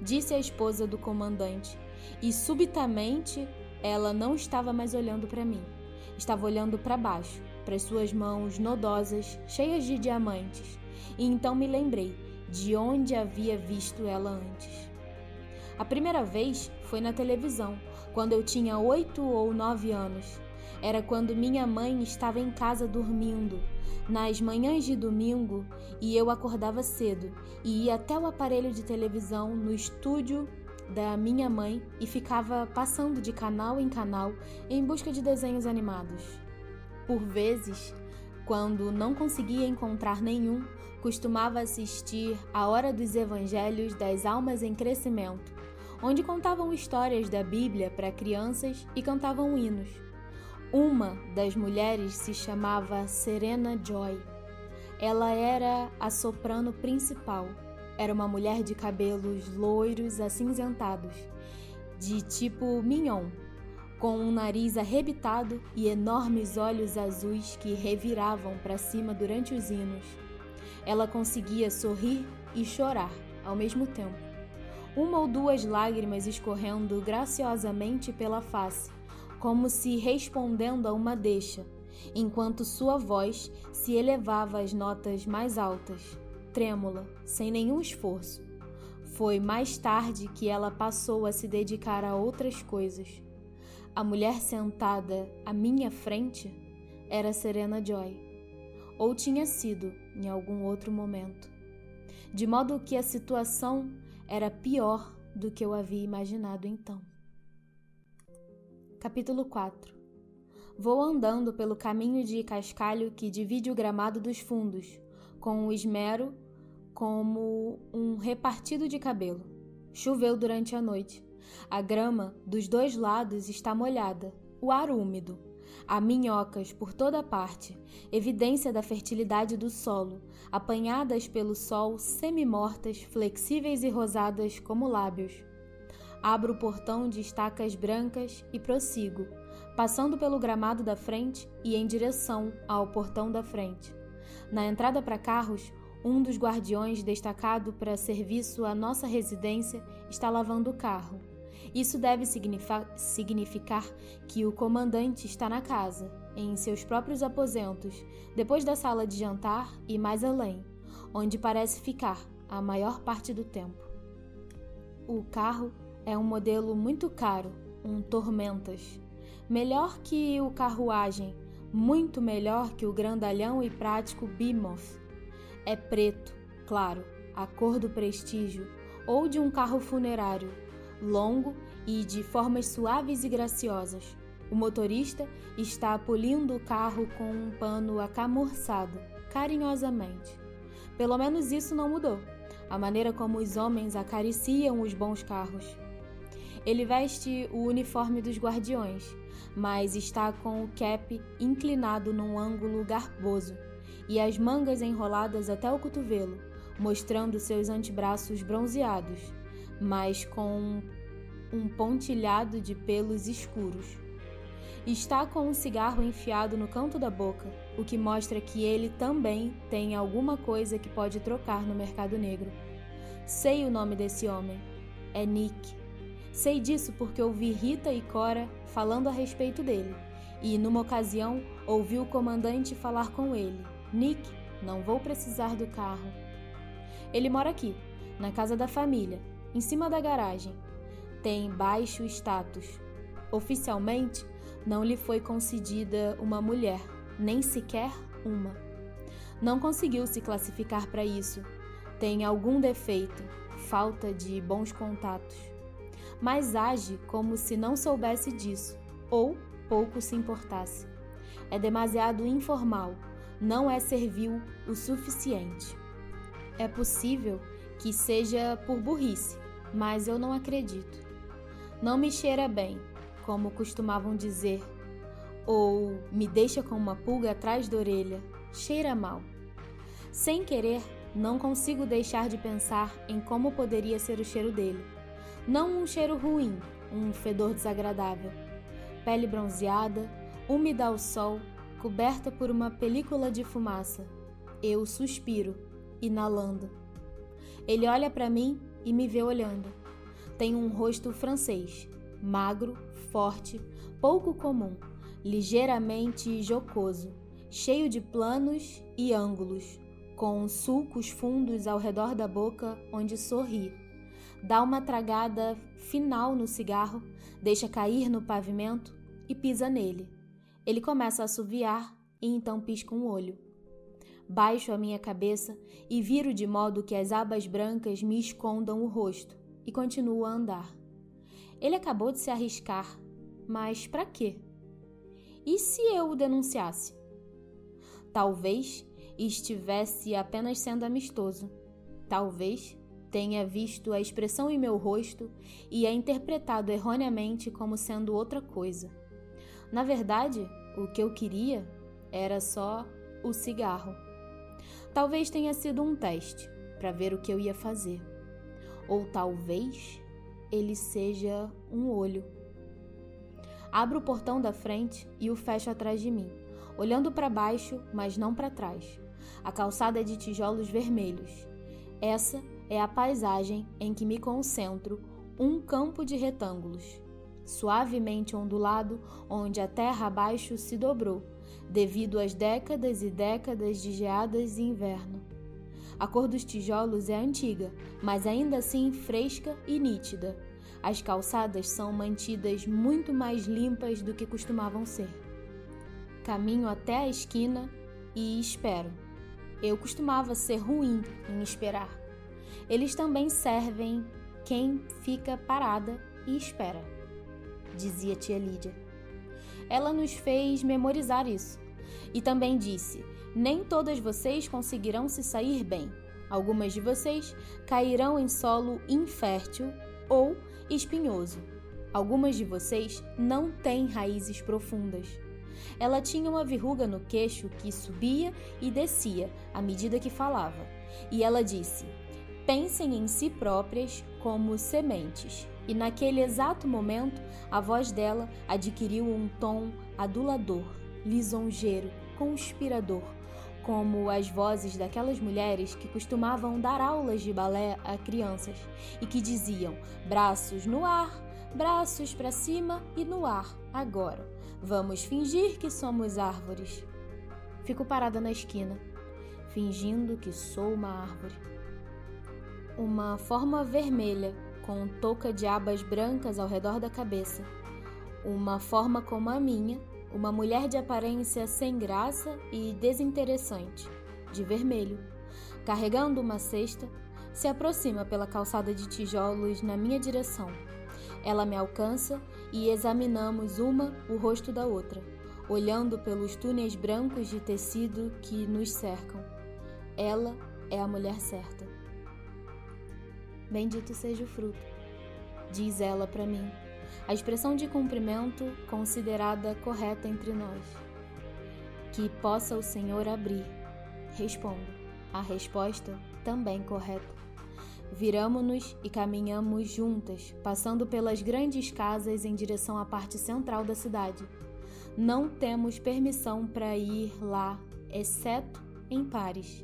S1: disse a esposa do comandante, e subitamente ela não estava mais olhando para mim, estava olhando para baixo, para suas mãos nodosas, cheias de diamantes, e então me lembrei de onde havia visto ela antes. A primeira vez foi na televisão, quando eu tinha oito ou nove anos. Era quando minha mãe estava em casa dormindo, nas manhãs de domingo, e eu acordava cedo e ia até o aparelho de televisão no estúdio da minha mãe e ficava passando de canal em canal em busca de desenhos animados. Por vezes, quando não conseguia encontrar nenhum, costumava assistir a Hora dos Evangelhos das Almas em Crescimento, onde contavam histórias da Bíblia para crianças e cantavam hinos. Uma das mulheres se chamava Serena Joy. Ela era a soprano principal. Era uma mulher de cabelos loiros acinzentados, de tipo mignon, com um nariz arrebitado e enormes olhos azuis que reviravam para cima durante os hinos. Ela conseguia sorrir e chorar ao mesmo tempo, uma ou duas lágrimas escorrendo graciosamente pela face, como se respondendo a uma deixa, enquanto sua voz se elevava às notas mais altas, trêmula, sem nenhum esforço. Foi mais tarde que ela passou a se dedicar a outras coisas. A mulher sentada à minha frente era Serena Joy ou tinha sido em algum outro momento. De modo que a situação era pior do que eu havia imaginado então. Capítulo 4 Vou andando pelo caminho de cascalho que divide o gramado dos fundos, com o esmero como um repartido de cabelo. Choveu durante a noite. A grama dos dois lados está molhada, o ar úmido. Há minhocas por toda parte, evidência da fertilidade do solo, apanhadas pelo sol semi-mortas, flexíveis e rosadas como lábios. Abro o portão de estacas brancas e prossigo, passando pelo gramado da frente e em direção ao portão da frente. Na entrada para carros, um dos guardiões destacado para serviço à nossa residência está lavando o carro. Isso deve significar que o comandante está na casa, em seus próprios aposentos, depois da sala de jantar e mais além, onde parece ficar a maior parte do tempo. O carro é um modelo muito caro, um Tormentas. Melhor que o carruagem, muito melhor que o grandalhão e prático Bimoth. É preto, claro, a cor do prestígio, ou de um carro funerário, longo e de formas suaves e graciosas. O motorista está polindo o carro com um pano acamurçado, carinhosamente. Pelo menos isso não mudou. A maneira como os homens acariciam os bons carros. Ele veste o uniforme dos guardiões, mas está com o cap inclinado num ângulo garboso e as mangas enroladas até o cotovelo, mostrando seus antebraços bronzeados mas com um pontilhado de pelos escuros. Está com um cigarro enfiado no canto da boca, o que mostra que ele também tem alguma coisa que pode trocar no mercado negro. Sei o nome desse homem. É Nick. Sei disso porque ouvi Rita e Cora falando a respeito dele, e numa ocasião ouvi o comandante falar com ele: Nick, não vou precisar do carro. Ele mora aqui, na casa da família, em cima da garagem. Tem baixo status. Oficialmente, não lhe foi concedida uma mulher, nem sequer uma. Não conseguiu se classificar para isso. Tem algum defeito, falta de bons contatos. mas age como se não soubesse disso ou pouco se importasse. É demasiado informal, não é servil o suficiente. É possível que seja por burrice, mas eu não acredito. Não me cheira bem, como costumavam dizer, ou me deixa com uma pulga atrás da orelha, cheira mal. Sem querer, não consigo deixar de pensar em como poderia ser o cheiro dele. Não um cheiro ruim, um fedor desagradável. Pele bronzeada, úmida ao sol, coberta por uma película de fumaça. Eu suspiro, inalando. Ele olha para mim e me vê olhando. Tem um rosto francês, magro, forte, pouco comum, ligeiramente jocoso, cheio de planos e ângulos, com sulcos fundos ao redor da boca onde sorri dá uma tragada final no cigarro, deixa cair no pavimento e pisa nele. Ele começa a assoviar e então pisca um olho. Baixo a minha cabeça e viro de modo que as abas brancas me escondam o rosto e continuo a andar. Ele acabou de se arriscar, mas para quê? E se eu o denunciasse? Talvez estivesse apenas sendo amistoso. Talvez tenha visto a expressão em meu rosto e a interpretado erroneamente como sendo outra coisa. Na verdade, o que eu queria era só o cigarro. Talvez tenha sido um teste para ver o que eu ia fazer. Ou talvez ele seja um olho. Abro o portão da frente e o fecho atrás de mim, olhando para baixo, mas não para trás. A calçada é de tijolos vermelhos. Essa é a paisagem em que me concentro, um campo de retângulos, suavemente ondulado, onde a terra abaixo se dobrou, devido às décadas e décadas de geadas e inverno. A cor dos tijolos é antiga, mas ainda assim fresca e nítida. As calçadas são mantidas muito mais limpas do que costumavam ser. Caminho até a esquina e espero. Eu costumava ser ruim em esperar. Eles também servem quem fica parada e espera, dizia tia Lídia. Ela nos fez memorizar isso e também disse: Nem todas vocês conseguirão se sair bem. Algumas de vocês cairão em solo infértil ou espinhoso. Algumas de vocês não têm raízes profundas. Ela tinha uma verruga no queixo que subia e descia à medida que falava. E ela disse: pensem em si próprias como sementes. E naquele exato momento, a voz dela adquiriu um tom adulador, lisonjeiro, conspirador, como as vozes daquelas mulheres que costumavam dar aulas de balé a crianças e que diziam: braços no ar, braços para cima e no ar, agora. Vamos fingir que somos árvores. Fico parada na esquina, fingindo que sou uma árvore uma forma vermelha com touca de abas brancas ao redor da cabeça. Uma forma como a minha, uma mulher de aparência sem graça e desinteressante, de vermelho, carregando uma cesta, se aproxima pela calçada de tijolos na minha direção. Ela me alcança e examinamos uma o rosto da outra, olhando pelos túneis brancos de tecido que nos cercam. Ela é a mulher certa. Bendito seja o fruto, diz ela para mim, a expressão de cumprimento considerada correta entre nós. Que possa o Senhor abrir. Respondo, a resposta também correta. Viramo-nos e caminhamos juntas, passando pelas grandes casas em direção à parte central da cidade. Não temos permissão para ir lá, exceto em pares.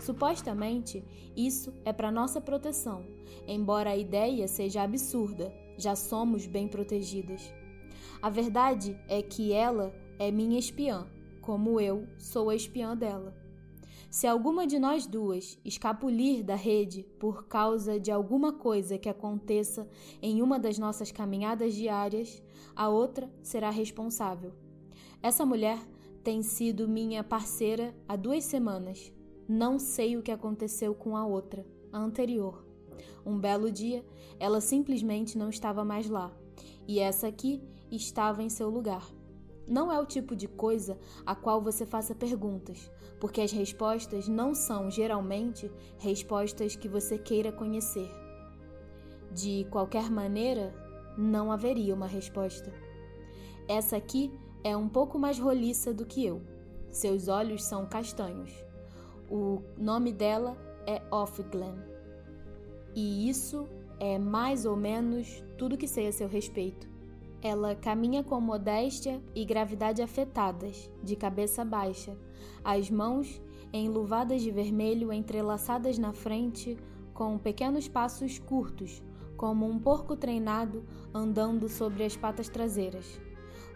S1: Supostamente, isso é para nossa proteção, embora a ideia seja absurda, já somos bem protegidas. A verdade é que ela é minha espiã, como eu sou a espiã dela. Se alguma de nós duas escapulir da rede por causa de alguma coisa que aconteça em uma das nossas caminhadas diárias, a outra será responsável. Essa mulher tem sido minha parceira há duas semanas não sei o que aconteceu com a outra, a anterior. Um belo dia, ela simplesmente não estava mais lá, e essa aqui estava em seu lugar. Não é o tipo de coisa a qual você faça perguntas, porque as respostas não são, geralmente, respostas que você queira conhecer. De qualquer maneira, não haveria uma resposta. Essa aqui é um pouco mais roliça do que eu. Seus olhos são castanhos. O nome dela é Offglen. E isso é mais ou menos tudo que sei a seu respeito. Ela caminha com modéstia e gravidade afetadas, de cabeça baixa, as mãos enluvadas de vermelho entrelaçadas na frente, com pequenos passos curtos, como um porco treinado andando sobre as patas traseiras.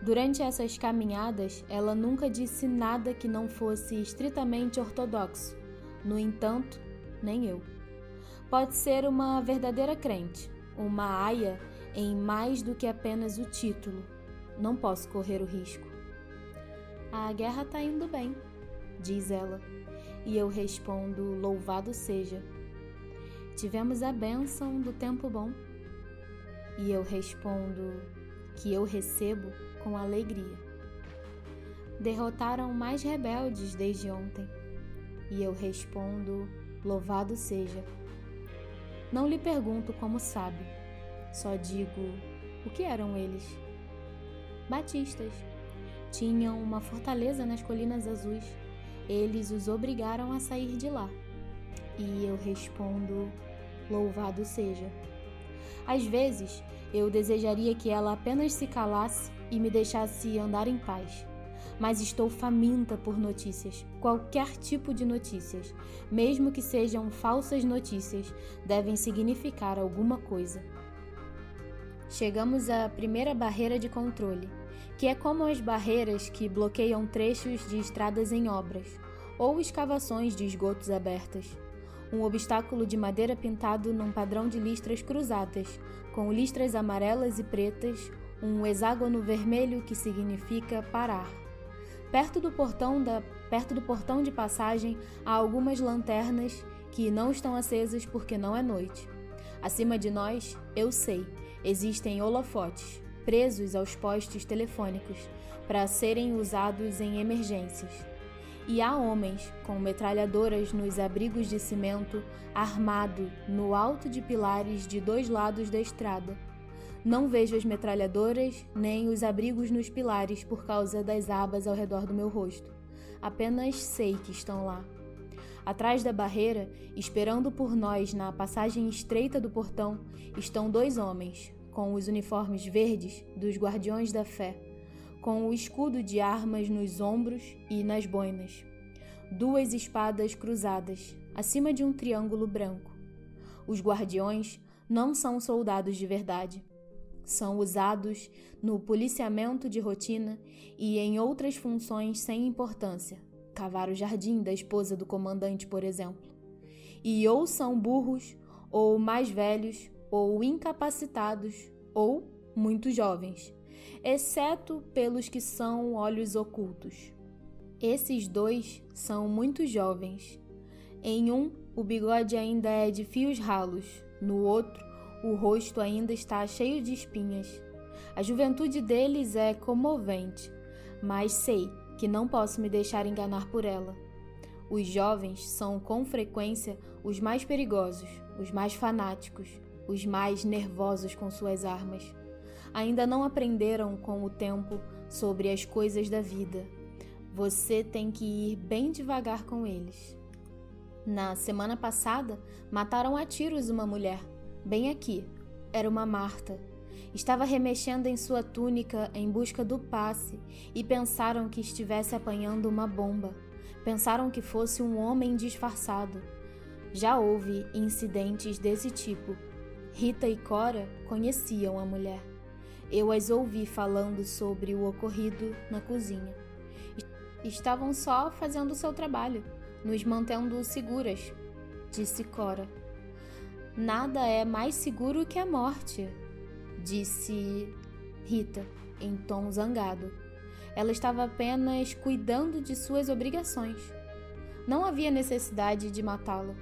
S1: Durante essas caminhadas, ela nunca disse nada que não fosse estritamente ortodoxo. No entanto, nem eu. Pode ser uma verdadeira crente, uma aia em mais do que apenas o título. Não posso correr o risco. A guerra tá indo bem, diz ela, e eu respondo: Louvado seja. Tivemos a bênção do tempo bom. E eu respondo que eu recebo com alegria. Derrotaram mais rebeldes desde ontem. E eu respondo: Louvado seja. Não lhe pergunto como sabe, só digo o que eram eles. Batistas. Tinham uma fortaleza nas colinas azuis. Eles os obrigaram a sair de lá. E eu respondo: Louvado seja. Às vezes, eu desejaria que ela apenas se calasse e me deixasse andar em paz. Mas estou faminta por notícias, qualquer tipo de notícias, mesmo que sejam falsas notícias, devem significar alguma coisa. Chegamos à primeira barreira de controle, que é como as barreiras que bloqueiam trechos de estradas em obras ou escavações de esgotos abertas um obstáculo de madeira pintado num padrão de listras cruzadas, com listras amarelas e pretas, um hexágono vermelho que significa parar. Perto do portão da perto do portão de passagem há algumas lanternas que não estão acesas porque não é noite. Acima de nós, eu sei, existem holofotes presos aos postes telefônicos para serem usados em emergências e há homens com metralhadoras nos abrigos de cimento, armado no alto de pilares de dois lados da estrada. Não vejo as metralhadoras nem os abrigos nos pilares por causa das abas ao redor do meu rosto. Apenas sei que estão lá. Atrás da barreira, esperando por nós na passagem estreita do portão, estão dois homens, com os uniformes verdes dos Guardiões da Fé com o escudo de armas nos ombros e nas boinas, duas espadas cruzadas, acima de um triângulo branco. Os guardiões não são soldados de verdade. São usados no policiamento de rotina e em outras funções sem importância, cavar o jardim da esposa do comandante, por exemplo. E ou são burros, ou mais velhos, ou incapacitados, ou muito jovens exceto pelos que são olhos ocultos. Esses dois são muito jovens. Em um, o bigode ainda é de fios ralos, no outro, o rosto ainda está cheio de espinhas. A juventude deles é comovente, mas sei que não posso me deixar enganar por ela. Os jovens são com frequência os mais perigosos, os mais fanáticos, os mais nervosos com suas armas ainda não aprenderam com o tempo sobre as coisas da vida. Você tem que ir bem devagar com eles. Na semana passada, mataram a tiros uma mulher, bem aqui. Era uma Marta. Estava remexendo em sua túnica em busca do passe e pensaram que estivesse apanhando uma bomba. Pensaram que fosse um homem disfarçado. Já houve incidentes desse tipo. Rita e Cora conheciam a mulher. Eu as ouvi falando sobre o ocorrido na cozinha. Estavam só fazendo seu trabalho, nos mantendo seguras, disse Cora. Nada é mais seguro que a morte, disse Rita, em tom zangado. Ela estava apenas cuidando de suas obrigações. Não havia necessidade de matá-la.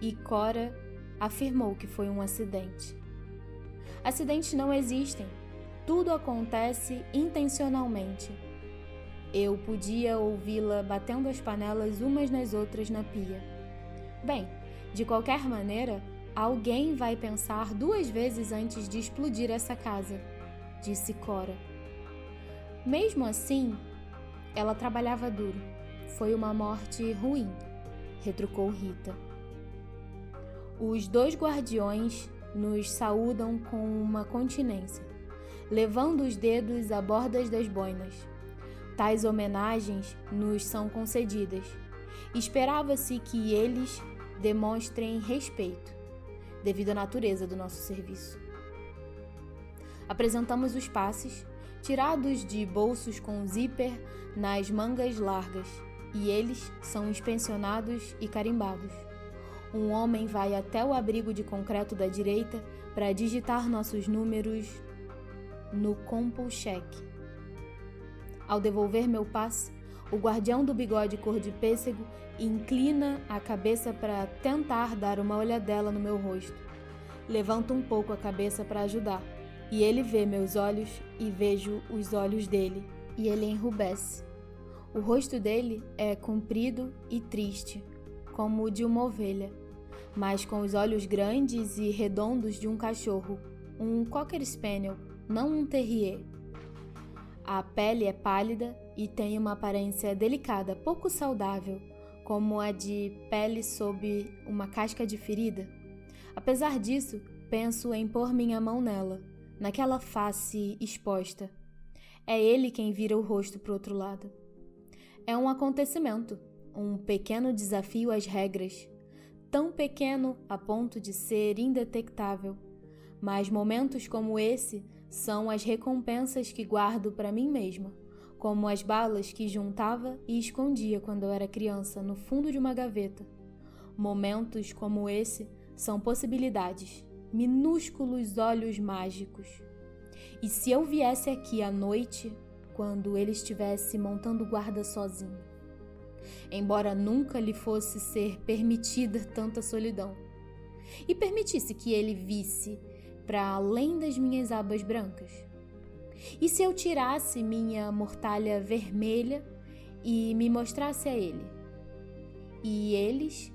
S1: E Cora afirmou que foi um acidente. Acidentes não existem. Tudo acontece intencionalmente. Eu podia ouvi-la batendo as panelas umas nas outras na pia. Bem, de qualquer maneira, alguém vai pensar duas vezes antes de explodir essa casa, disse Cora. Mesmo assim, ela trabalhava duro. Foi uma morte ruim, retrucou Rita. Os dois guardiões nos saúdam com uma continência, levando os dedos a bordas das boinas. Tais homenagens nos são concedidas. Esperava-se que eles demonstrem respeito, devido à natureza do nosso serviço. Apresentamos os passes, tirados de bolsos com zíper nas mangas largas, e eles são inspecionados e carimbados. Um homem vai até o abrigo de concreto da direita para digitar nossos números no CompuCheck. Ao devolver meu passe, o guardião do bigode cor de pêssego inclina a cabeça para tentar dar uma olhadela no meu rosto. Levanto um pouco a cabeça para ajudar, e ele vê meus olhos e vejo os olhos dele, e ele enrubesce. O rosto dele é comprido e triste, como o de uma ovelha, mas com os olhos grandes e redondos de um cachorro, um Cocker Spaniel, não um Terrier. A pele é pálida e tem uma aparência delicada, pouco saudável, como a de pele sob uma casca de ferida. Apesar disso, penso em pôr minha mão nela, naquela face exposta. É ele quem vira o rosto para o outro lado. É um acontecimento, um pequeno desafio às regras, tão pequeno a ponto de ser indetectável. Mas momentos como esse são as recompensas que guardo para mim mesma, como as balas que juntava e escondia quando eu era criança no fundo de uma gaveta. Momentos como esse são possibilidades, minúsculos olhos mágicos. E se eu viesse aqui à noite, quando ele estivesse montando guarda sozinho? Embora nunca lhe fosse ser permitida tanta solidão. E permitisse que ele visse para além das minhas abas brancas? E se eu tirasse minha mortalha vermelha e me mostrasse a ele? E eles,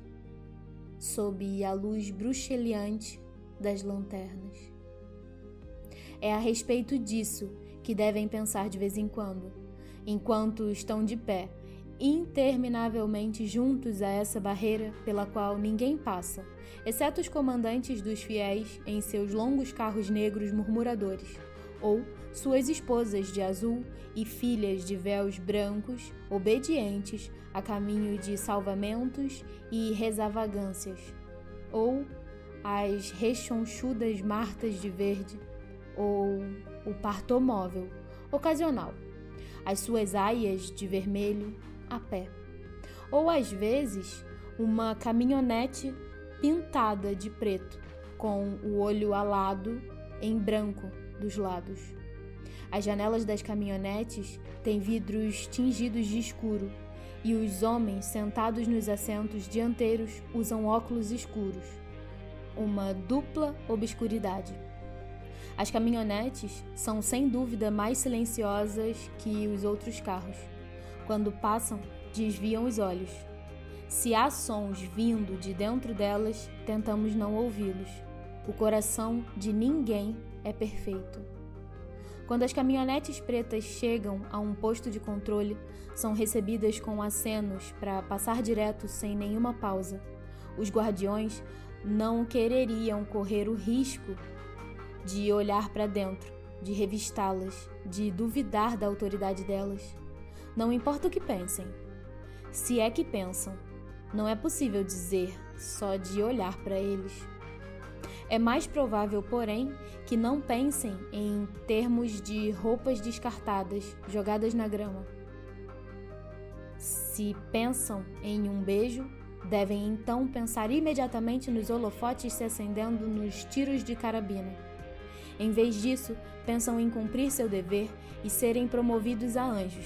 S1: sob a luz bruxeleante das lanternas. É a respeito disso que devem pensar de vez em quando, enquanto estão de pé, interminavelmente juntos a essa barreira pela qual ninguém passa exceto os comandantes dos fiéis em seus longos carros negros murmuradores, ou suas esposas de azul e filhas de véus brancos, obedientes a caminho de salvamentos e resavagâncias, ou as rechonchudas martas de verde, ou o partomóvel, ocasional, as suas aias de vermelho a pé, ou às vezes uma caminhonete pintada de preto, com o olho alado em branco dos lados. As janelas das caminhonetes têm vidros tingidos de escuro e os homens sentados nos assentos dianteiros usam óculos escuros. Uma dupla obscuridade. As caminhonetes são sem dúvida mais silenciosas que os outros carros. Quando passam, desviam os olhos se há sons vindo de dentro delas, tentamos não ouvi-los. O coração de ninguém é perfeito. Quando as caminhonetes pretas chegam a um posto de controle, são recebidas com acenos para passar direto sem nenhuma pausa. Os guardiões não quereriam correr o risco de olhar para dentro, de revistá-las, de duvidar da autoridade delas. Não importa o que pensem, se é que pensam, não é possível dizer só de olhar para eles. É mais provável, porém, que não pensem em termos de roupas descartadas jogadas na grama. Se pensam em um beijo, devem então pensar imediatamente nos holofotes se acendendo nos tiros de carabina. Em vez disso, pensam em cumprir seu dever e serem promovidos a anjos,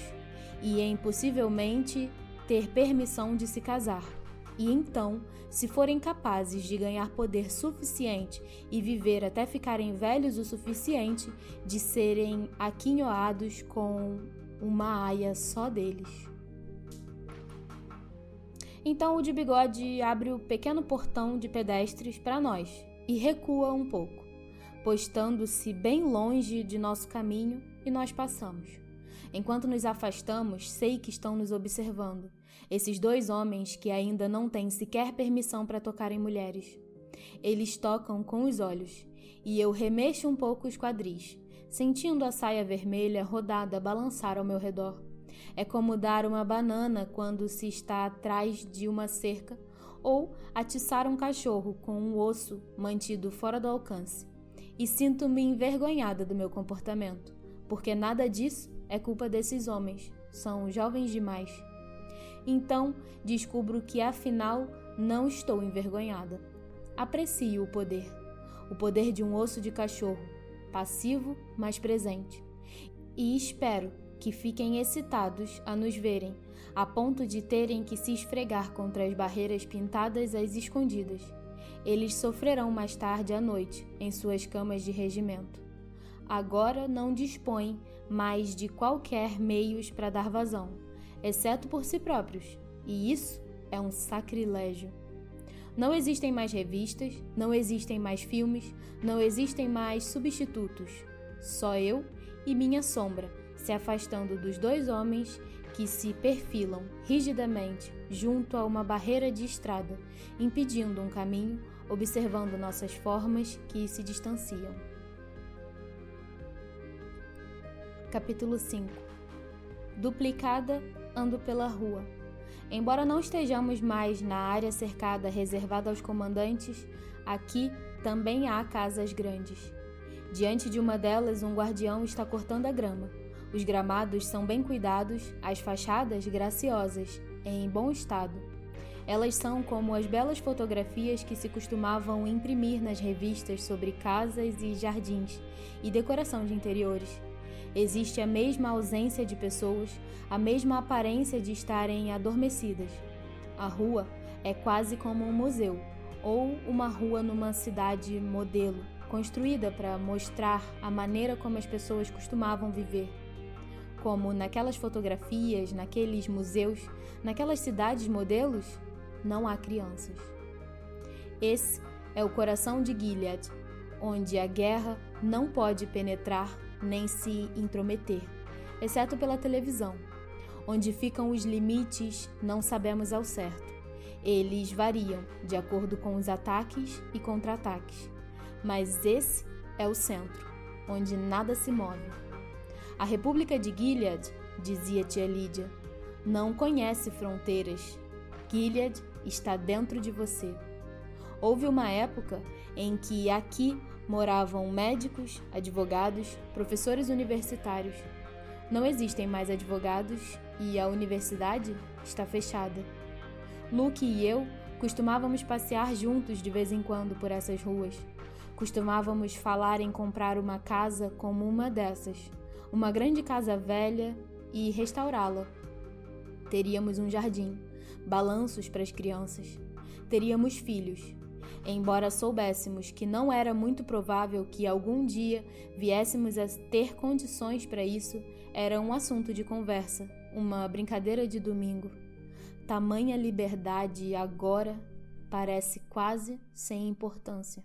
S1: e em possivelmente ter permissão de se casar E então, se forem capazes de ganhar poder suficiente e viver até ficarem velhos o suficiente de serem aquinhoados com uma aia só deles. Então o de bigode abre o pequeno portão de pedestres para nós e recua um pouco, postando-se bem longe de nosso caminho e nós passamos. Enquanto nos afastamos, sei que estão nos observando esses dois homens que ainda não têm sequer permissão para tocar em mulheres. Eles tocam com os olhos, e eu remexo um pouco os quadris, sentindo a saia vermelha rodada balançar ao meu redor. É como dar uma banana quando se está atrás de uma cerca ou atiçar um cachorro com um osso mantido fora do alcance. E sinto-me envergonhada do meu comportamento, porque nada disso é culpa desses homens. São jovens demais. Então descubro que afinal não estou envergonhada. Aprecio o poder. O poder de um osso de cachorro, passivo, mas presente. E espero que fiquem excitados a nos verem, a ponto de terem que se esfregar contra as barreiras pintadas às escondidas. Eles sofrerão mais tarde à noite em suas camas de regimento. Agora não dispõem mais de qualquer meios para dar vazão exceto por si próprios, e isso é um sacrilégio. Não existem mais revistas, não existem mais filmes, não existem mais substitutos. Só eu e minha sombra se afastando dos dois homens que se perfilam rigidamente junto a uma barreira de estrada, impedindo um caminho, observando nossas formas que se distanciam. Capítulo 5 Duplicada ando pela rua. Embora não estejamos mais na área cercada reservada aos comandantes, aqui também há casas grandes. Diante de uma delas, um guardião está cortando a grama. Os gramados são bem cuidados, as fachadas graciosas, em bom estado. Elas são como as belas fotografias que se costumavam imprimir nas revistas sobre casas e jardins e decoração de interiores. Existe a mesma ausência de pessoas, a mesma aparência de estarem adormecidas. A rua é quase como um museu ou uma rua numa cidade modelo, construída para mostrar a maneira como as pessoas costumavam viver. Como naquelas fotografias, naqueles museus, naquelas cidades modelos, não há crianças. Esse é o coração de Gilead, onde a guerra não pode penetrar nem se intrometer, exceto pela televisão. Onde ficam os limites, não sabemos ao certo. Eles variam de acordo com os ataques e contra-ataques. Mas esse é o centro, onde nada se move. A República de Gilead, dizia tia Lídia, não conhece fronteiras. Gilead está dentro de você. Houve uma época em que aqui moravam médicos, advogados, professores universitários. Não existem mais advogados e a universidade está fechada. Luke e eu costumávamos passear juntos de vez em quando por essas ruas. Costumávamos falar em comprar uma casa como uma dessas, uma grande casa velha, e restaurá-la. Teríamos um jardim, balanços para as crianças. Teríamos filhos, embora soubéssemos que não era muito provável que algum dia viéssemos a ter condições para isso, era um assunto de conversa, uma brincadeira de domingo. Tamanha liberdade agora parece quase sem importância.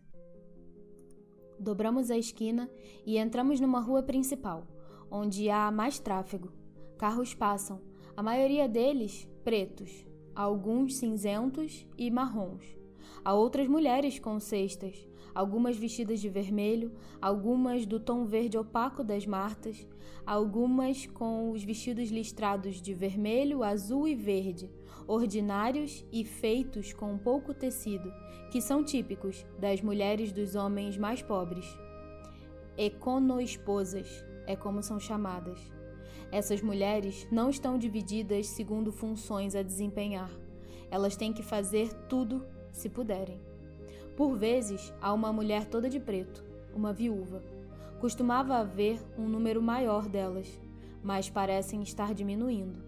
S1: Dobramos a esquina e entramos numa rua principal, onde há mais tráfego. Carros passam, a maioria deles pretos, alguns cinzentos e marrons. Há outras mulheres com cestas, algumas vestidas de vermelho, algumas do tom verde opaco das martas, algumas com os vestidos listrados de vermelho, azul e verde, ordinários e feitos com pouco tecido, que são típicos das mulheres dos homens mais pobres. Econoesposas é como são chamadas. Essas mulheres não estão divididas segundo funções a desempenhar. Elas têm que fazer tudo se puderem. Por vezes, há uma mulher toda de preto, uma viúva. Costumava haver um número maior delas, mas parecem estar diminuindo.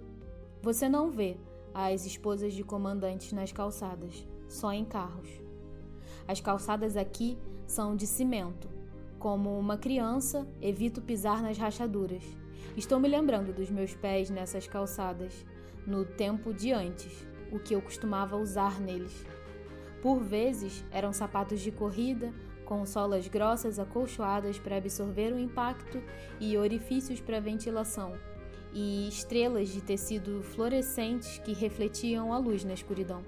S1: Você não vê, as esposas de comandantes nas calçadas, só em carros. As calçadas aqui são de cimento. Como uma criança, evito pisar nas rachaduras. Estou me lembrando dos meus pés nessas calçadas, no tempo de antes, o que eu costumava usar neles. Por vezes eram sapatos de corrida, com solas grossas acolchoadas para absorver o impacto e orifícios para ventilação, e estrelas de tecido fluorescentes que refletiam a luz na escuridão.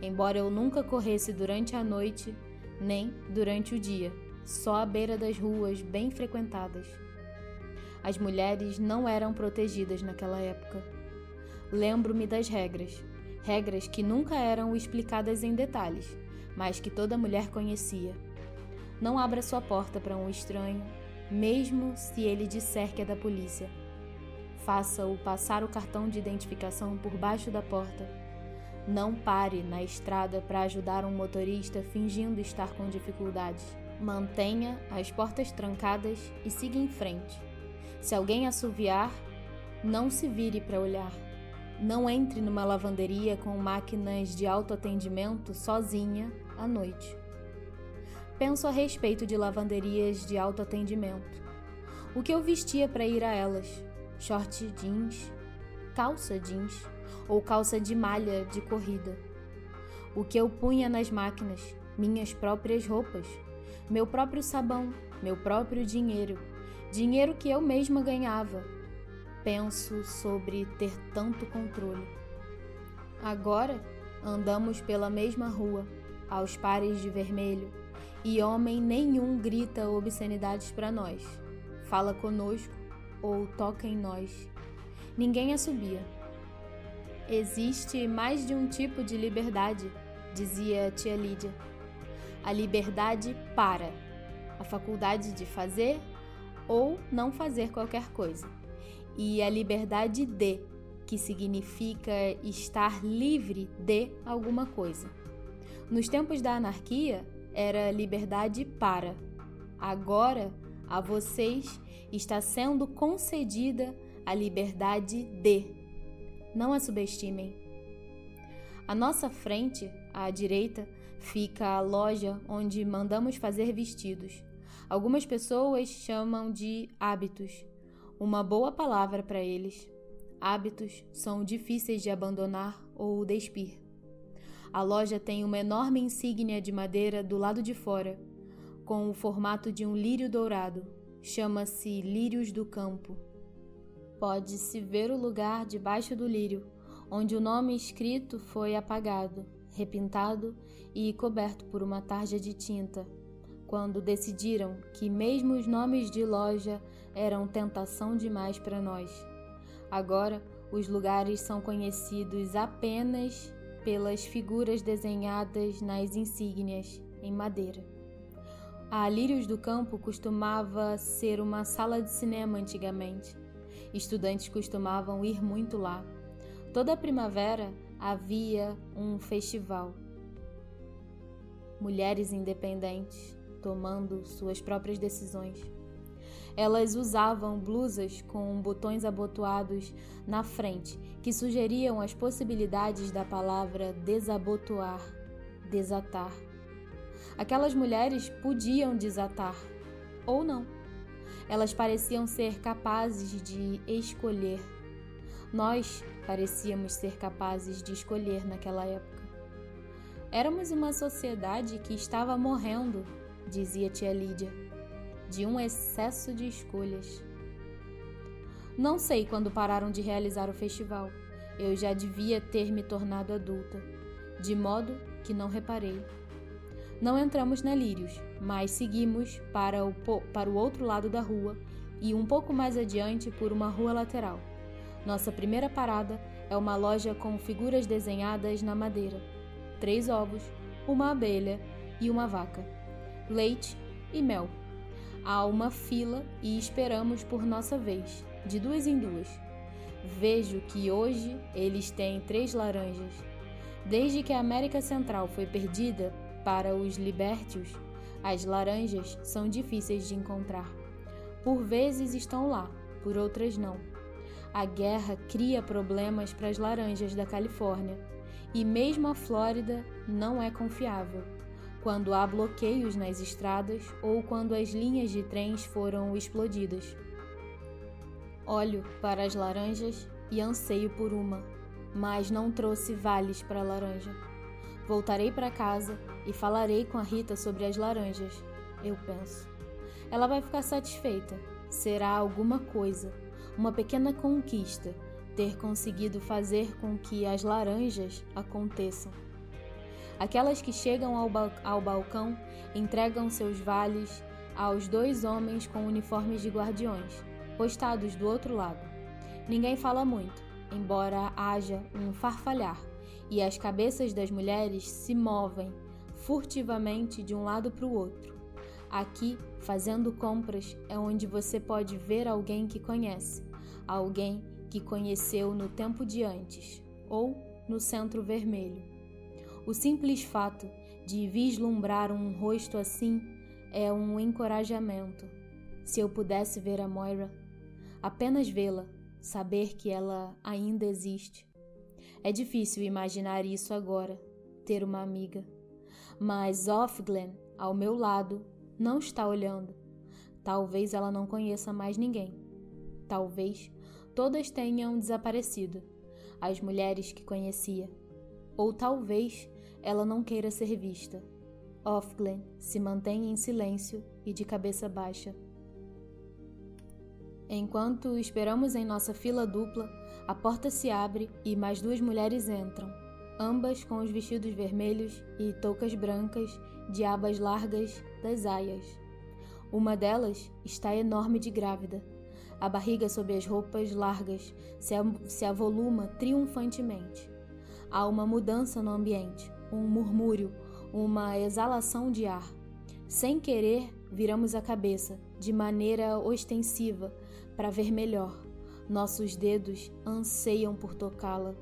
S1: Embora eu nunca corresse durante a noite, nem durante o dia, só à beira das ruas bem frequentadas. As mulheres não eram protegidas naquela época. Lembro-me das regras, regras que nunca eram explicadas em detalhes, mas que toda mulher conhecia. Não abra sua porta para um estranho, mesmo se ele disser que é da polícia. Faça-o passar o cartão de identificação por baixo da porta. Não pare na estrada para ajudar um motorista fingindo estar com dificuldades. Mantenha as portas trancadas e siga em frente. Se alguém assoviar, não se vire para olhar. Não entre numa lavanderia com máquinas de autoatendimento sozinha à noite. Penso a respeito de lavanderias de autoatendimento. O que eu vestia para ir a elas? short jeans, calça jeans ou calça de malha de corrida. O que eu punha nas máquinas, minhas próprias roupas, meu próprio sabão, meu próprio dinheiro, dinheiro que eu mesma ganhava. Penso sobre ter tanto controle. Agora andamos pela mesma rua, aos pares de vermelho, e homem nenhum grita obscenidades para nós. Fala conosco ou toca em nós. Ninguém assobia. Existe mais de um tipo de liberdade, dizia tia Lídia. A liberdade para, a faculdade de fazer ou não fazer qualquer coisa. E a liberdade de, que significa estar livre de alguma coisa. Nos tempos da anarquia, era liberdade para. Agora, a vocês está sendo concedida a liberdade de. Não a subestimem. À nossa frente, à direita, fica a loja onde mandamos fazer vestidos. Algumas pessoas chamam de hábitos, uma boa palavra para eles. Hábitos são difíceis de abandonar ou despir. A loja tem uma enorme insígnia de madeira do lado de fora, com o formato de um lírio dourado, Chama-se Lírios do Campo. Pode-se ver o lugar debaixo do lírio, onde o nome escrito foi apagado, repintado e coberto por uma tarja de tinta, quando decidiram que mesmo os nomes de loja eram tentação demais para nós. Agora, os lugares são conhecidos apenas pelas figuras desenhadas nas insígnias em madeira. A Lírios do Campo costumava ser uma sala de cinema antigamente. Estudantes costumavam ir muito lá. Toda primavera havia um festival. Mulheres independentes tomando suas próprias decisões. Elas usavam blusas com botões abotoados na frente, que sugeriam as possibilidades da palavra desabotoar, desatar. Aquelas mulheres podiam desatar, ou não. Elas pareciam ser capazes de escolher. Nós parecíamos ser capazes de escolher naquela época. Éramos uma sociedade que estava morrendo, dizia tia Lídia, de um excesso de escolhas. Não sei quando pararam de realizar o festival. Eu já devia ter me tornado adulta, de modo que não reparei. Não entramos na Lírios, mas seguimos para o, para o outro lado da rua e um pouco mais adiante por uma rua lateral. Nossa primeira parada é uma loja com figuras desenhadas na madeira: três ovos, uma abelha e uma vaca, leite e mel. Há uma fila e esperamos por nossa vez, de duas em duas. Vejo que hoje eles têm três laranjas. Desde que a América Central foi perdida, para os libértios, as laranjas são difíceis de encontrar. Por vezes estão lá, por outras não. A guerra cria problemas para as laranjas da Califórnia e mesmo a Flórida não é confiável quando há bloqueios nas estradas ou quando as linhas de trens foram explodidas. Olho para as laranjas e anseio por uma, mas não trouxe vales para a laranja. Voltarei para casa e falarei com a Rita sobre as laranjas, eu penso. Ela vai ficar satisfeita. Será alguma coisa, uma pequena conquista, ter conseguido fazer com que as laranjas aconteçam. Aquelas que chegam ao, ba ao balcão entregam seus vales aos dois homens com uniformes de guardiões, postados do outro lado. Ninguém fala muito, embora haja um farfalhar, e as cabeças das mulheres se movem furtivamente de um lado para o outro. Aqui, fazendo compras, é onde você pode ver alguém que conhece, alguém que conheceu no tempo de antes, ou no centro vermelho. O simples fato de vislumbrar um rosto assim é um encorajamento. Se eu pudesse ver a Moira, apenas vê-la, saber que ela ainda existe. É difícil imaginar isso agora, ter uma amiga. Mas Offglen, ao meu lado, não está olhando. Talvez ela não conheça mais ninguém. Talvez todas tenham desaparecido, as mulheres que conhecia. Ou talvez ela não queira ser vista. Offglen se mantém em silêncio e de cabeça baixa. Enquanto esperamos em nossa fila dupla, a porta se abre e mais duas mulheres entram, ambas com os vestidos vermelhos e toucas brancas de abas largas das aias. Uma delas está enorme de grávida. A barriga sob as roupas largas se avoluma triunfantemente. Há uma mudança no ambiente um murmúrio, uma exalação de ar. Sem querer, viramos a cabeça, de maneira ostensiva, para ver melhor. Nossos dedos anseiam por tocá-la.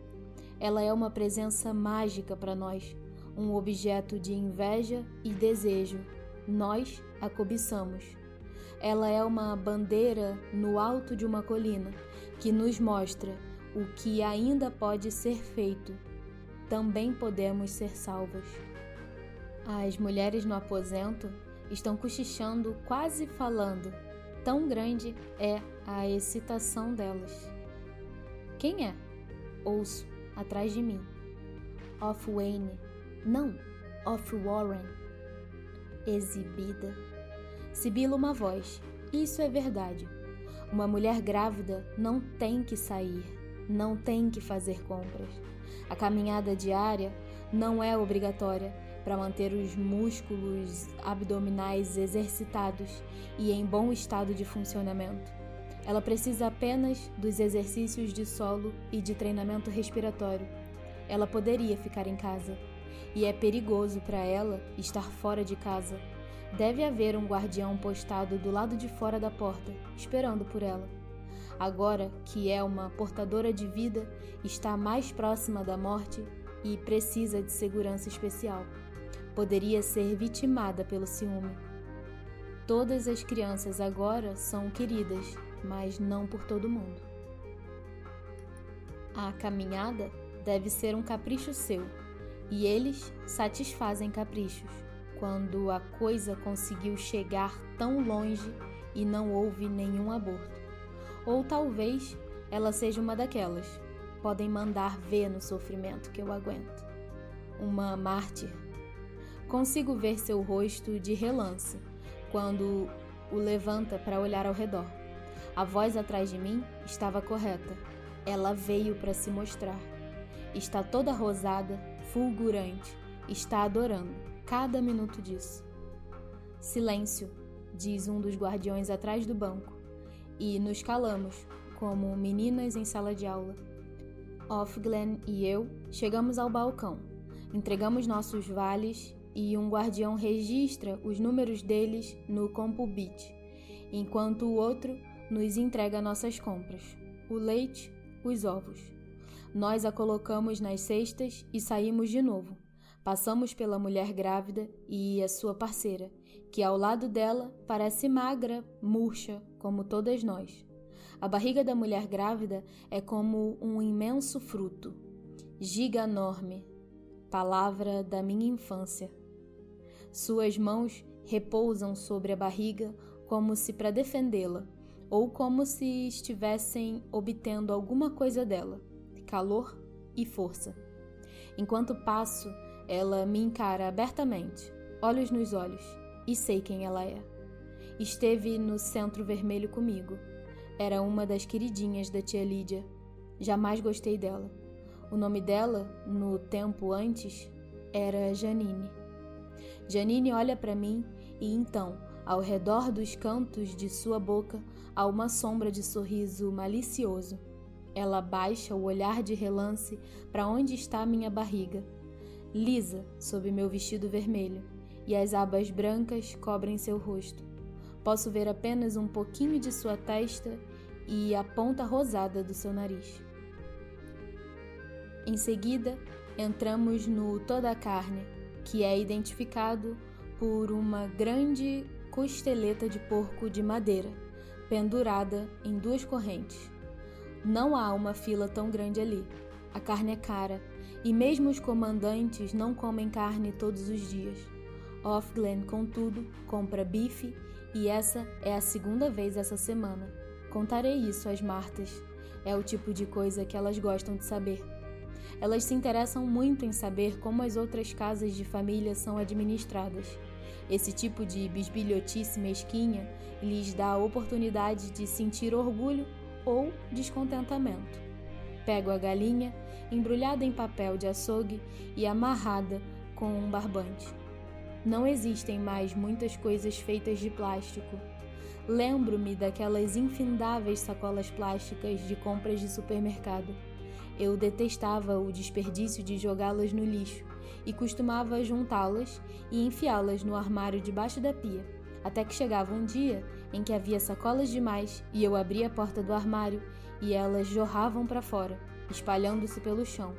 S1: Ela é uma presença mágica para nós, um objeto de inveja e desejo. Nós a cobiçamos. Ela é uma bandeira no alto de uma colina que nos mostra o que ainda pode ser feito também podemos ser salvas. As mulheres no aposento estão cochichando, quase falando. Tão grande é a excitação delas. Quem é? Ouço, atrás de mim. Off Wayne. Não, Off Warren. Exibida. Sibila uma voz. Isso é verdade. Uma mulher grávida não tem que sair, não tem que fazer compras. A caminhada diária não é obrigatória para manter os músculos abdominais exercitados e em bom estado de funcionamento. Ela precisa apenas dos exercícios de solo e de treinamento respiratório. Ela poderia ficar em casa. E é perigoso para ela estar fora de casa. Deve haver um guardião postado do lado de fora da porta, esperando por ela agora que é uma portadora de vida, está mais próxima da morte e precisa de segurança especial. Poderia ser vitimada pelo ciúme. Todas as crianças agora são queridas, mas não por todo mundo. A caminhada deve ser um capricho seu, e eles satisfazem caprichos quando a coisa conseguiu chegar tão longe e não houve nenhum aborto. Ou talvez ela seja uma daquelas. Podem mandar ver no sofrimento que eu aguento. Uma mártir. Consigo ver seu rosto de relance quando o levanta para olhar ao redor. A voz atrás de mim estava correta. Ela veio para se mostrar. Está toda rosada, fulgurante, está adorando cada minuto disso. Silêncio, diz um dos guardiões atrás do banco e nos calamos, como meninas em sala de aula. Offglen e eu chegamos ao balcão, entregamos nossos vales e um guardião registra os números deles no CompuBit, enquanto o outro nos entrega nossas compras: o leite, os ovos. Nós a colocamos nas cestas e saímos de novo. Passamos pela mulher grávida e a sua parceira, que ao lado dela parece magra, murcha, como todas nós. A barriga da mulher grávida é como um imenso fruto, giga enorme, palavra da minha infância. Suas mãos repousam sobre a barriga como se para defendê-la, ou como se estivessem obtendo alguma coisa dela, calor e força. Enquanto passo, ela me encara abertamente, olhos nos olhos, e sei quem ela é. Esteve no centro vermelho comigo era uma das queridinhas da tia Lídia. Jamais gostei dela. O nome dela, no tempo antes, era Janine. Janine olha para mim e então, ao redor dos cantos de sua boca, há uma sombra de sorriso malicioso. Ela baixa o olhar de relance para onde está minha barriga, lisa sob meu vestido vermelho, e as abas brancas cobrem seu rosto. Posso ver apenas um pouquinho de sua testa e a ponta rosada do seu nariz. Em seguida, entramos no toda a carne, que é identificado por uma grande costeleta de porco de madeira, pendurada em duas correntes. Não há uma fila tão grande ali. A carne é cara, e mesmo os comandantes não comem carne todos os dias. Offglen, contudo, compra bife e essa é a segunda vez essa semana. Contarei isso às Martas. É o tipo de coisa que elas gostam de saber. Elas se interessam muito em saber como as outras casas de família são administradas. Esse tipo de bisbilhotice mesquinha lhes dá a oportunidade de sentir orgulho ou descontentamento. Pego a galinha, embrulhada em papel de açougue e amarrada com um barbante. Não existem mais muitas coisas feitas de plástico. Lembro-me daquelas infindáveis sacolas plásticas de compras de supermercado. Eu detestava o desperdício de jogá-las no lixo e costumava juntá-las e enfiá-las no armário debaixo da pia, até que chegava um dia em que havia sacolas demais e eu abria a porta do armário e elas jorravam para fora, espalhando-se pelo chão.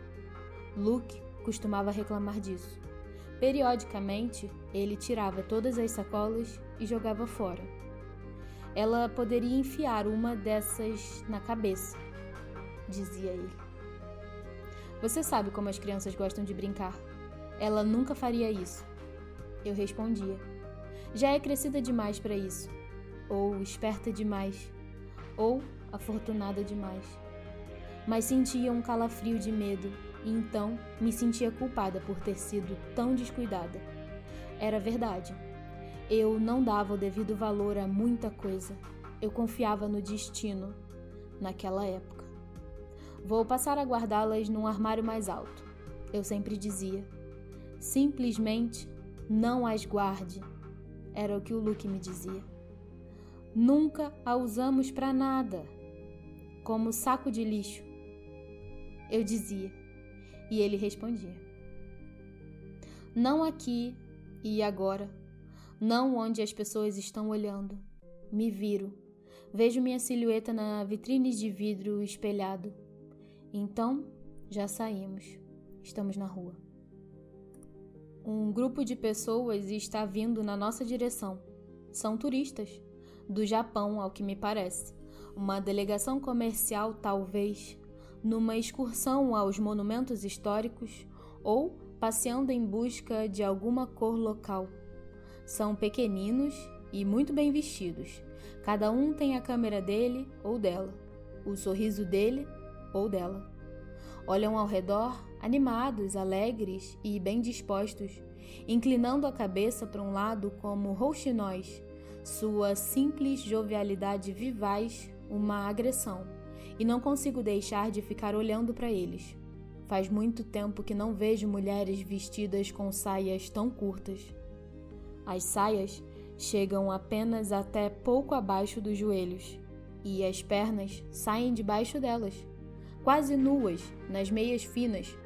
S1: Luke costumava reclamar disso. Periodicamente, ele tirava todas as sacolas e jogava fora. Ela poderia enfiar uma dessas na cabeça, dizia ele. Você sabe como as crianças gostam de brincar. Ela nunca faria isso. Eu respondia. Já é crescida demais para isso, ou esperta demais, ou afortunada demais. Mas sentia um calafrio de medo e então me sentia culpada por ter sido tão descuidada. Era verdade. Eu não dava o devido valor a muita coisa. Eu confiava no destino naquela época. Vou passar a guardá-las num armário mais alto. Eu sempre dizia. Simplesmente não as guarde. Era o que o Luke me dizia. Nunca a usamos para nada. Como saco de lixo. Eu dizia e ele respondia: Não aqui e agora, não onde as pessoas estão olhando. Me viro. Vejo minha silhueta na vitrine de vidro espelhado. Então, já saímos. Estamos na rua. Um grupo de pessoas está vindo na nossa direção. São turistas. Do Japão, ao que me parece. Uma delegação comercial, talvez, numa excursão aos monumentos históricos ou passeando em busca de alguma cor local. São pequeninos e muito bem vestidos. Cada um tem a câmera dele ou dela, o sorriso dele ou dela. Olham ao redor, animados, alegres e bem dispostos, inclinando a cabeça para um lado como rouxinóis, sua simples jovialidade vivaz uma agressão e não consigo deixar de ficar olhando para eles. Faz muito tempo que não vejo mulheres vestidas com saias tão curtas. As saias chegam apenas até pouco abaixo dos joelhos e as pernas saem debaixo delas, quase nuas, nas meias finas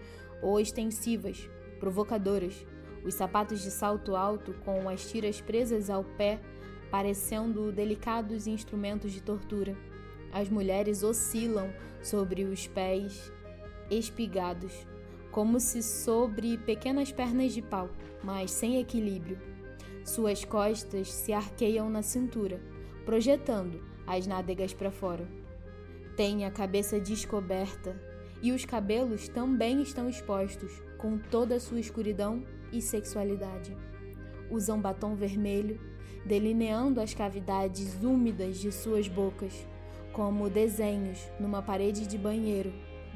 S1: ou extensivas, provocadoras, os sapatos de salto alto com as tiras presas ao pé, parecendo delicados instrumentos de tortura. As mulheres oscilam sobre os pés espigados, como se sobre pequenas pernas de pau, mas sem equilíbrio. Suas costas se arqueiam na cintura, projetando as nádegas para fora. Tem a cabeça descoberta e os cabelos também estão expostos, com toda a sua escuridão e sexualidade. Usam batom vermelho, delineando as cavidades úmidas de suas bocas, como desenhos numa parede de banheiro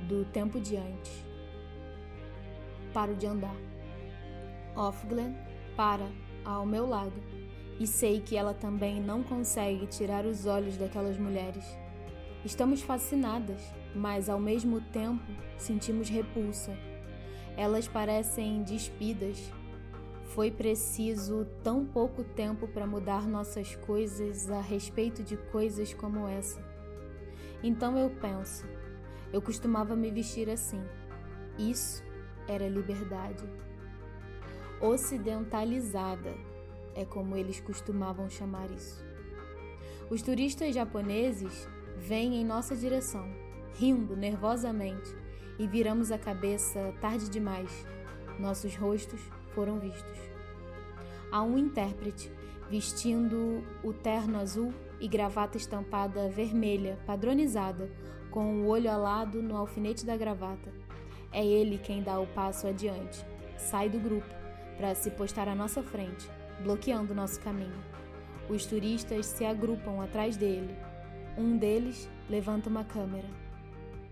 S1: do tempo de antes. Paro de andar. Offglen para ao meu lado e sei que ela também não consegue tirar os olhos daquelas mulheres. Estamos fascinadas, mas ao mesmo tempo sentimos repulsa. Elas parecem despidas. Foi preciso tão pouco tempo para mudar nossas coisas a respeito de coisas como essa. Então eu penso, eu costumava me vestir assim. Isso era liberdade. Ocidentalizada é como eles costumavam chamar isso. Os turistas japoneses vêm em nossa direção, rindo nervosamente, e viramos a cabeça tarde demais. Nossos rostos foram vistos. Há um intérprete vestindo o terno azul e gravata estampada vermelha, padronizada, com o olho alado no alfinete da gravata. É ele quem dá o passo adiante, sai do grupo para se postar à nossa frente, bloqueando nosso caminho. Os turistas se agrupam atrás dele. Um deles levanta uma câmera.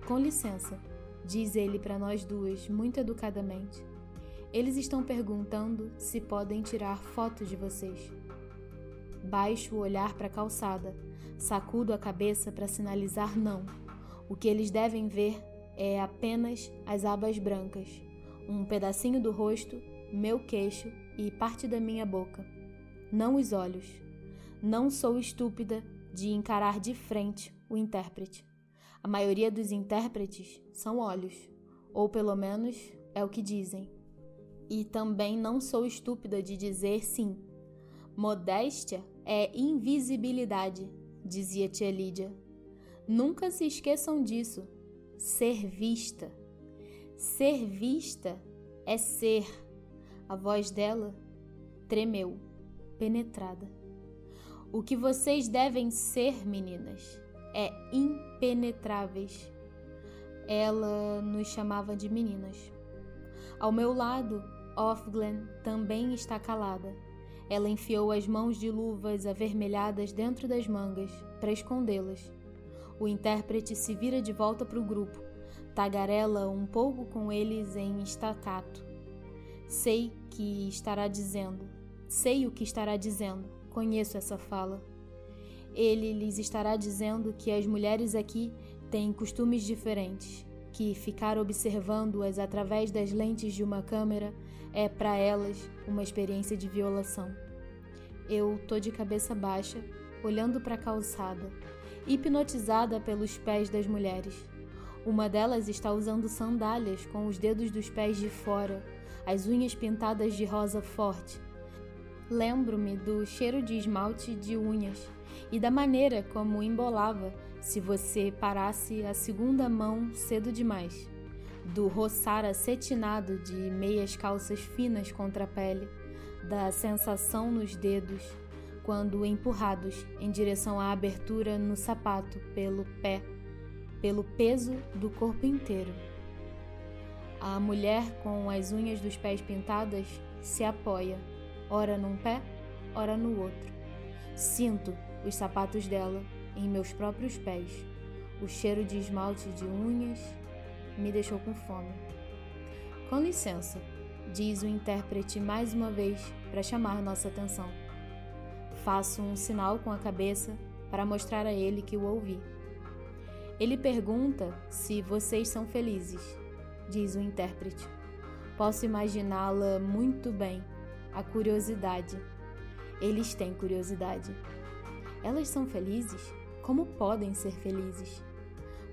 S1: Com licença, diz ele para nós duas, muito educadamente. Eles estão perguntando se podem tirar fotos de vocês. Baixo o olhar para a calçada, sacudo a cabeça para sinalizar não. O que eles devem ver é apenas as abas brancas, um pedacinho do rosto, meu queixo e parte da minha boca. Não os olhos. Não sou estúpida de encarar de frente o intérprete. A maioria dos intérpretes são olhos, ou pelo menos é o que dizem. E também não sou estúpida de dizer sim. Modéstia é invisibilidade, dizia tia Lídia. Nunca se esqueçam disso. Ser vista. Ser vista é ser. A voz dela tremeu, penetrada. O que vocês devem ser, meninas, é impenetráveis. Ela nos chamava de meninas. Ao meu lado, Offglen também está calada. Ela enfiou as mãos de luvas avermelhadas dentro das mangas para escondê-las. O intérprete se vira de volta para o grupo, tagarela um pouco com eles em estacato. Sei que estará dizendo, sei o que estará dizendo, conheço essa fala. Ele lhes estará dizendo que as mulheres aqui têm costumes diferentes, que ficar observando-as através das lentes de uma câmera é para elas uma experiência de violação. Eu tô de cabeça baixa, olhando para a calçada, hipnotizada pelos pés das mulheres. Uma delas está usando sandálias com os dedos dos pés de fora as unhas pintadas de rosa forte. Lembro-me do cheiro de esmalte de unhas e da maneira como embolava se você parasse a segunda mão cedo demais, do roçar acetinado de meias calças finas contra a pele, da sensação nos dedos quando empurrados em direção à abertura no sapato pelo pé, pelo peso do corpo inteiro. A mulher com as unhas dos pés pintadas se apoia, ora num pé, ora no outro. Sinto os sapatos dela em meus próprios pés. O cheiro de esmalte de unhas me deixou com fome. Com licença, diz o intérprete mais uma vez para chamar nossa atenção. Faço um sinal com a cabeça para mostrar a ele que o ouvi. Ele pergunta se vocês são felizes diz o intérprete. Posso imaginá-la muito bem. A curiosidade. Eles têm curiosidade. Elas são felizes? Como podem ser felizes?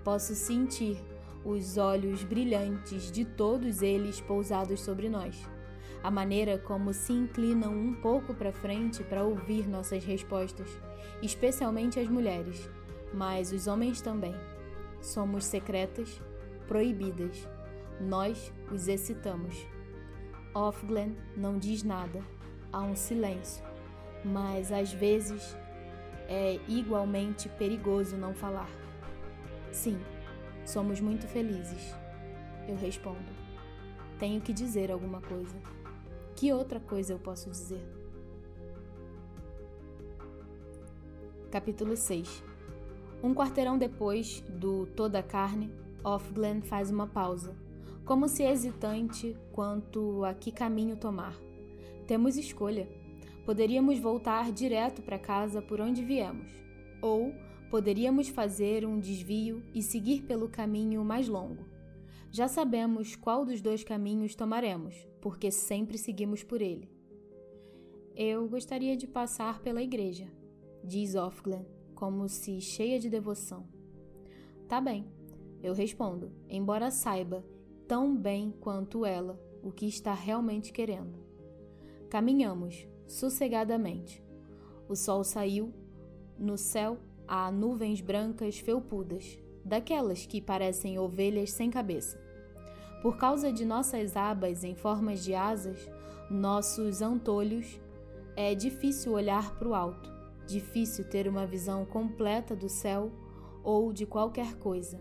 S1: Posso sentir os olhos brilhantes de todos eles pousados sobre nós. A maneira como se inclinam um pouco para frente para ouvir nossas respostas, especialmente as mulheres, mas os homens também. Somos secretas, proibidas nós os excitamos. Offglen não diz nada, há um silêncio, mas às vezes é igualmente perigoso não falar. Sim, somos muito felizes. Eu respondo. Tenho que dizer alguma coisa. Que outra coisa eu posso dizer? Capítulo 6 Um quarteirão depois do Toda a Carne, Offglen faz uma pausa, como se hesitante quanto a que caminho tomar. Temos escolha. Poderíamos voltar direto para casa por onde viemos, ou poderíamos fazer um desvio e seguir pelo caminho mais longo. Já sabemos qual dos dois caminhos tomaremos, porque sempre seguimos por ele. Eu gostaria de passar pela igreja, diz Offglen, como se cheia de devoção. Tá bem, eu respondo, embora saiba tão bem quanto ela o que está realmente querendo. Caminhamos sossegadamente. O sol saiu, no céu há nuvens brancas felpudas, daquelas que parecem ovelhas sem cabeça. Por causa de nossas abas em formas de asas, nossos antolhos, é difícil olhar para o alto, difícil ter uma visão completa do céu ou de qualquer coisa,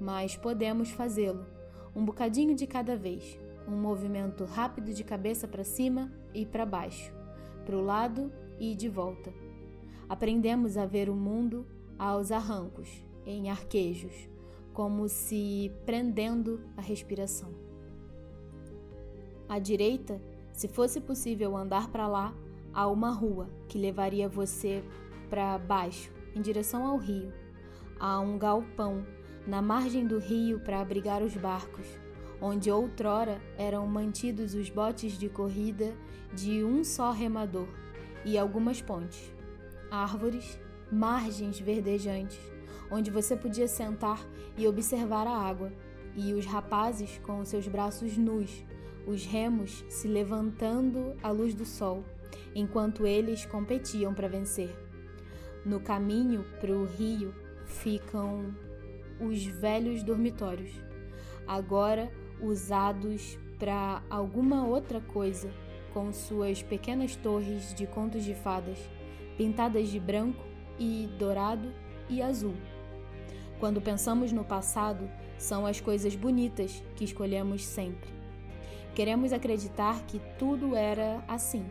S1: mas podemos fazê-lo, um bocadinho de cada vez, um movimento rápido de cabeça para cima e para baixo, para o lado e de volta. Aprendemos a ver o mundo aos arrancos, em arquejos, como se prendendo a respiração. À direita, se fosse possível andar para lá, há uma rua que levaria você para baixo, em direção ao rio. Há um galpão na margem do rio para abrigar os barcos, onde outrora eram mantidos os botes de corrida de um só remador e algumas pontes. Árvores, margens verdejantes, onde você podia sentar e observar a água, e os rapazes com seus braços nus, os remos se levantando à luz do sol, enquanto eles competiam para vencer. No caminho para o rio ficam os velhos dormitórios, agora usados para alguma outra coisa, com suas pequenas torres de contos de fadas, pintadas de branco e dourado e azul. Quando pensamos no passado, são as coisas bonitas que escolhemos sempre. Queremos acreditar que tudo era assim.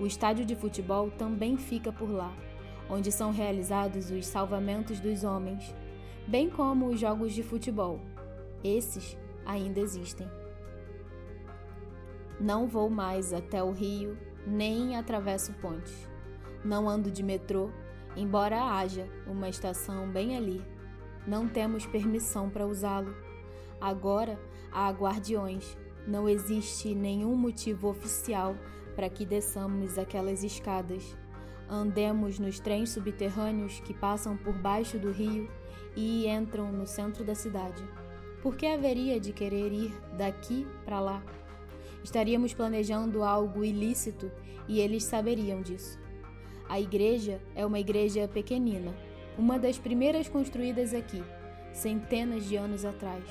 S1: O estádio de futebol também fica por lá, onde são realizados os salvamentos dos homens, bem como os jogos de futebol. Esses ainda existem. Não vou mais até o rio, nem atravesso pontes. Não ando de metrô, embora haja uma estação bem ali. Não temos permissão para usá-lo. Agora há guardiões. Não existe nenhum motivo oficial para que desçamos aquelas escadas. Andemos nos trens subterrâneos que passam por baixo do rio e entram no centro da cidade. Por que haveria de querer ir daqui para lá? Estaríamos planejando algo ilícito e eles saberiam disso. A igreja é uma igreja pequenina, uma das primeiras construídas aqui, centenas de anos atrás.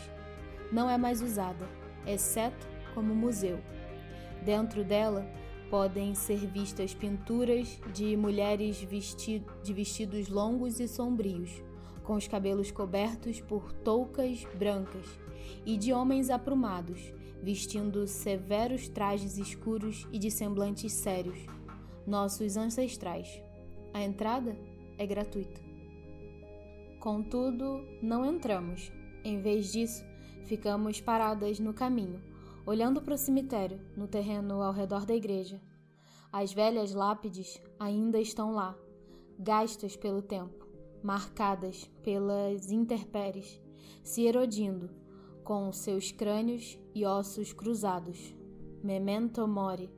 S1: Não é mais usada, exceto como museu. Dentro dela podem ser vistas pinturas de mulheres vesti de vestidos longos e sombrios, com os cabelos cobertos por toucas brancas, e de homens aprumados, vestindo severos trajes escuros e de semblantes sérios, nossos ancestrais. A entrada é gratuita. Contudo, não entramos. Em vez disso, ficamos paradas no caminho, olhando para o cemitério, no terreno ao redor da igreja. As velhas lápides ainda estão lá, gastas pelo tempo, marcadas pelas intempéries, se erodindo, com seus crânios e ossos cruzados. Memento mori.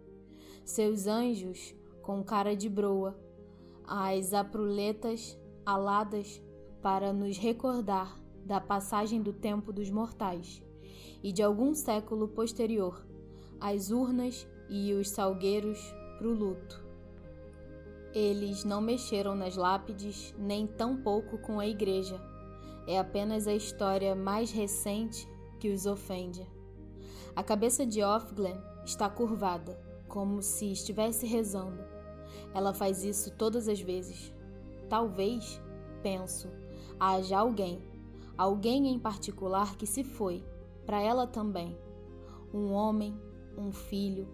S1: Seus anjos com cara de broa, as apruletas aladas para nos recordar da passagem do tempo dos mortais e de algum século posterior, as urnas e os salgueiros para o luto. Eles não mexeram nas lápides, nem tampouco com a igreja. É apenas a história mais recente que os ofende. A cabeça de Offglen está curvada, como se estivesse rezando. Ela faz isso todas as vezes. Talvez, penso, haja alguém, alguém em particular que se foi, para ela também. Um homem, um filho,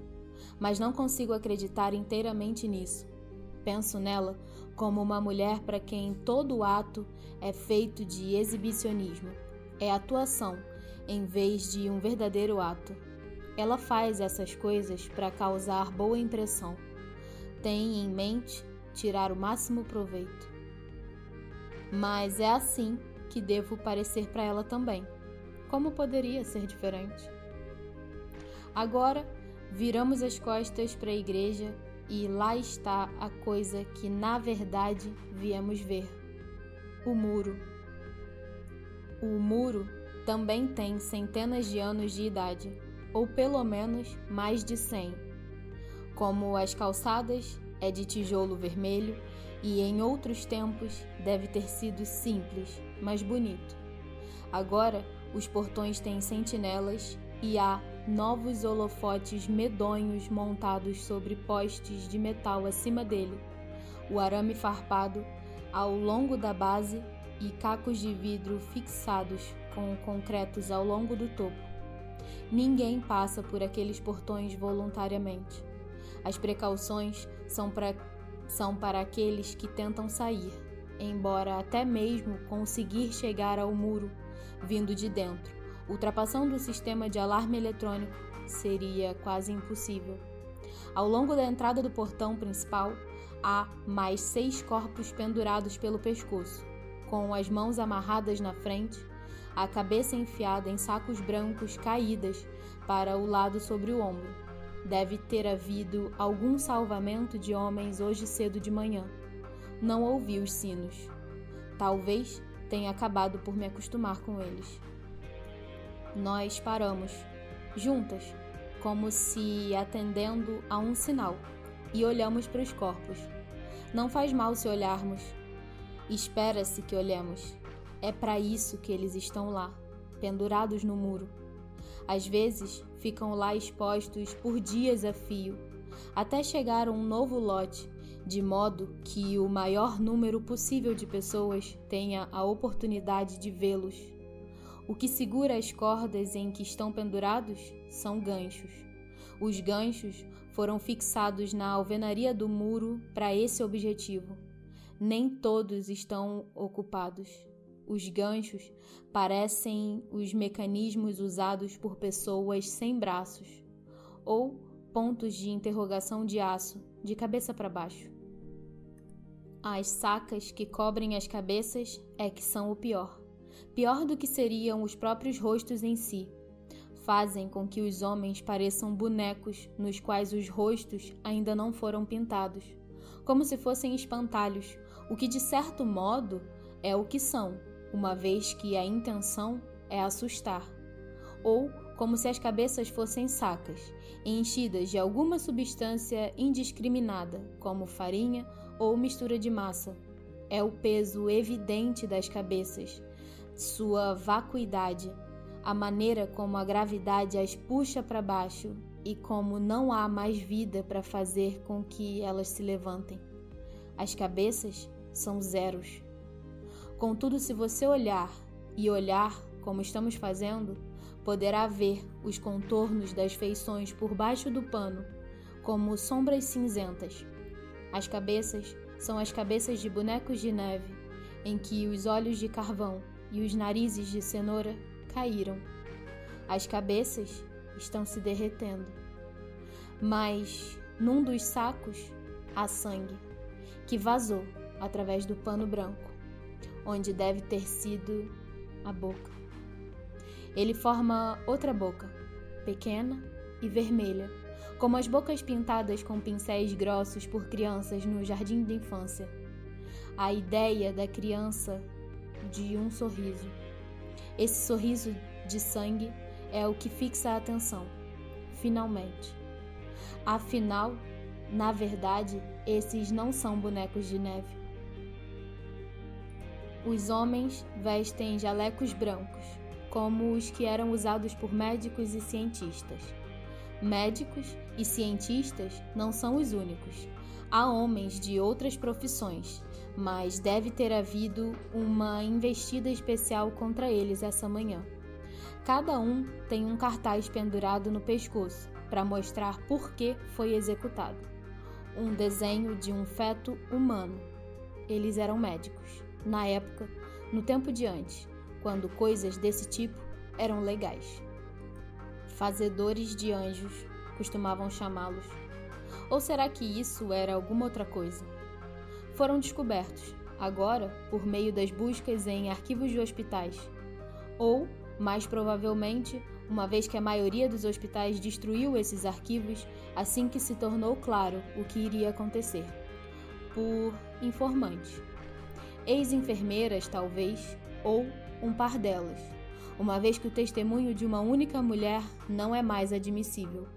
S1: mas não consigo acreditar inteiramente nisso. Penso nela como uma mulher para quem todo ato é feito de exibicionismo, é atuação, em vez de um verdadeiro ato. Ela faz essas coisas para causar boa impressão. Tem em mente tirar o máximo proveito. Mas é assim que devo parecer para ela também. Como poderia ser diferente? Agora, viramos as costas para a igreja e lá está a coisa que na verdade viemos ver: o muro. O muro também tem centenas de anos de idade, ou pelo menos mais de cem. Como as calçadas é de tijolo vermelho e em outros tempos deve ter sido simples, mas bonito. Agora os portões têm sentinelas e há novos holofotes medonhos montados sobre postes de metal acima dele, o arame farpado ao longo da base e cacos de vidro fixados com concretos ao longo do topo. Ninguém passa por aqueles portões voluntariamente. As precauções são para, são para aqueles que tentam sair, embora até mesmo conseguir chegar ao muro vindo de dentro ultrapassando o sistema de alarme eletrônico seria quase impossível. Ao longo da entrada do portão principal, há mais seis corpos pendurados pelo pescoço, com as mãos amarradas na frente, a cabeça enfiada em sacos brancos caídas para o lado sobre o ombro. Deve ter havido algum salvamento de homens hoje cedo de manhã. Não ouvi os sinos. Talvez tenha acabado por me acostumar com eles. Nós paramos, juntas, como se atendendo a um sinal, e olhamos para os corpos. Não faz mal se olharmos. Espera-se que olhemos. É para isso que eles estão lá, pendurados no muro. Às vezes ficam lá expostos por dias a fio, até chegar um novo lote, de modo que o maior número possível de pessoas tenha a oportunidade de vê-los o que segura as cordas em que estão pendurados são ganchos. Os ganchos foram fixados na alvenaria do muro para esse objetivo. Nem todos estão ocupados. Os ganchos parecem os mecanismos usados por pessoas sem braços ou pontos de interrogação de aço, de cabeça para baixo. As sacas que cobrem as cabeças é que são o pior pior do que seriam os próprios rostos em si. Fazem com que os homens pareçam bonecos nos quais os rostos ainda não foram pintados, como se fossem espantalhos, o que de certo modo é o que são, uma vez que a intenção é assustar. Ou como se as cabeças fossem sacas, enchidas de alguma substância indiscriminada, como farinha ou mistura de massa. É o peso evidente das cabeças, sua vacuidade, a maneira como a gravidade as puxa para baixo e como não há mais vida para fazer com que elas se levantem. As cabeças são zeros. Contudo, se você olhar e olhar como estamos fazendo, poderá ver os contornos das feições por baixo do pano, como sombras cinzentas. As cabeças são as cabeças de bonecos de neve, em que os olhos de carvão e os narizes de cenoura caíram. As cabeças estão se derretendo. Mas num dos sacos há sangue, que vazou através do pano branco, onde deve ter sido a boca. Ele forma outra boca, pequena e vermelha, como as bocas pintadas com pincéis grossos por crianças no jardim da infância. A ideia da criança de um sorriso. Esse sorriso de sangue é o que fixa a atenção, finalmente. Afinal, na verdade, esses não são bonecos de neve. Os homens vestem jalecos brancos, como os que eram usados por médicos e cientistas. Médicos e cientistas não são os únicos. Há homens de outras profissões, mas deve ter havido uma investida especial contra eles essa manhã. Cada um tem um cartaz pendurado no pescoço para mostrar por que foi executado. Um desenho de um feto humano. Eles eram médicos, na época, no tempo de antes, quando coisas desse tipo eram legais. Fazedores de anjos costumavam chamá-los ou será que isso era alguma outra coisa? Foram descobertos, agora, por meio das buscas em arquivos de hospitais. Ou, mais provavelmente, uma vez que a maioria dos hospitais destruiu esses arquivos assim que se tornou claro o que iria acontecer. Por informantes. Ex-enfermeiras, talvez, ou um par delas, uma vez que o testemunho de uma única mulher não é mais admissível.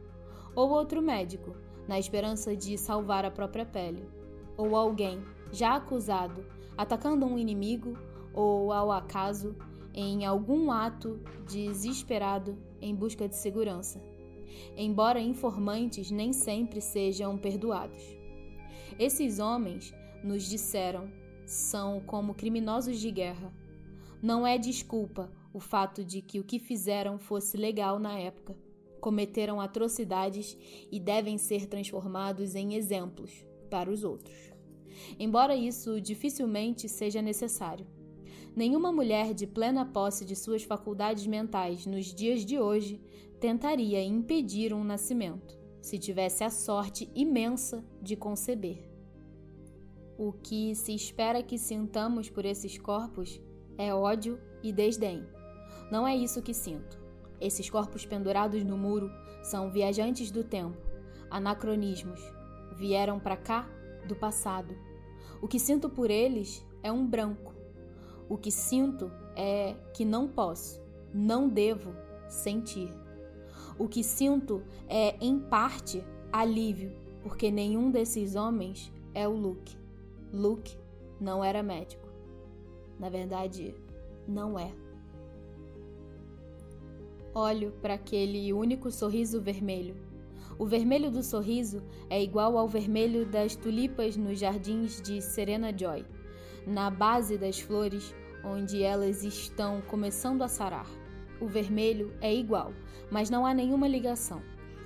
S1: Ou outro médico, na esperança de salvar a própria pele, ou alguém já acusado atacando um inimigo ou ao acaso em algum ato desesperado em busca de segurança, embora informantes nem sempre sejam perdoados. Esses homens, nos disseram, são como criminosos de guerra. Não é desculpa o fato de que o que fizeram fosse legal na época cometeram atrocidades e devem ser transformados em exemplos para os outros. Embora isso dificilmente seja necessário. Nenhuma mulher de plena posse de suas faculdades mentais nos dias de hoje tentaria impedir um nascimento, se tivesse a sorte imensa de conceber. O que se espera que sintamos por esses corpos é ódio e desdém. Não é isso que sinto. Esses corpos pendurados no muro são viajantes do tempo, anacronismos. Vieram para cá do passado. O que sinto por eles é um branco. O que sinto é que não posso, não devo sentir. O que sinto é, em parte, alívio, porque nenhum desses homens é o Luke. Luke não era médico. Na verdade, não é. Olho para aquele único sorriso vermelho. O vermelho do sorriso é igual ao vermelho das tulipas nos jardins de Serena Joy, na base das flores onde elas estão começando a sarar. O vermelho é igual, mas não há nenhuma ligação.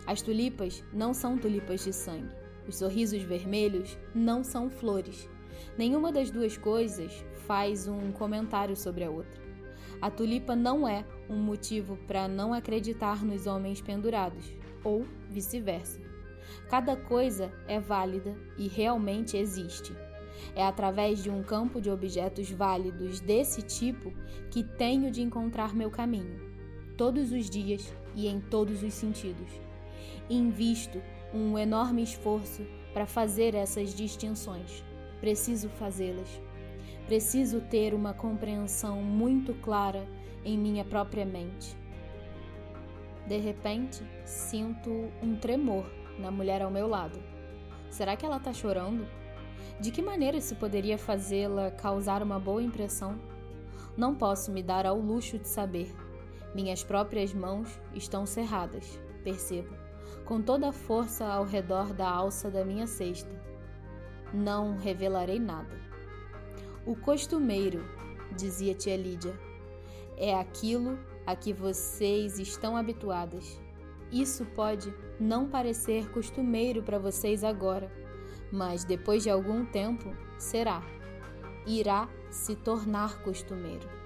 S1: As tulipas não são tulipas de sangue. Os sorrisos vermelhos não são flores. Nenhuma das duas coisas faz um comentário sobre a outra. A tulipa não é um motivo para não acreditar nos homens pendurados, ou vice-versa. Cada coisa é válida e realmente existe. É através de um campo de objetos válidos desse tipo que tenho de encontrar meu caminho, todos os dias e em todos os sentidos. Invisto um enorme esforço para fazer essas distinções. Preciso fazê-las Preciso ter uma compreensão muito clara em minha própria mente. De repente, sinto um tremor na mulher ao meu lado. Será que ela está chorando? De que maneira isso poderia fazê-la causar uma boa impressão? Não posso me dar ao luxo de saber. Minhas próprias mãos estão cerradas, percebo, com toda a força ao redor da alça da minha cesta. Não revelarei nada. O costumeiro, dizia tia Lídia, é aquilo a que vocês estão habituadas. Isso pode não parecer costumeiro para vocês agora, mas depois de algum tempo será. Irá se tornar costumeiro.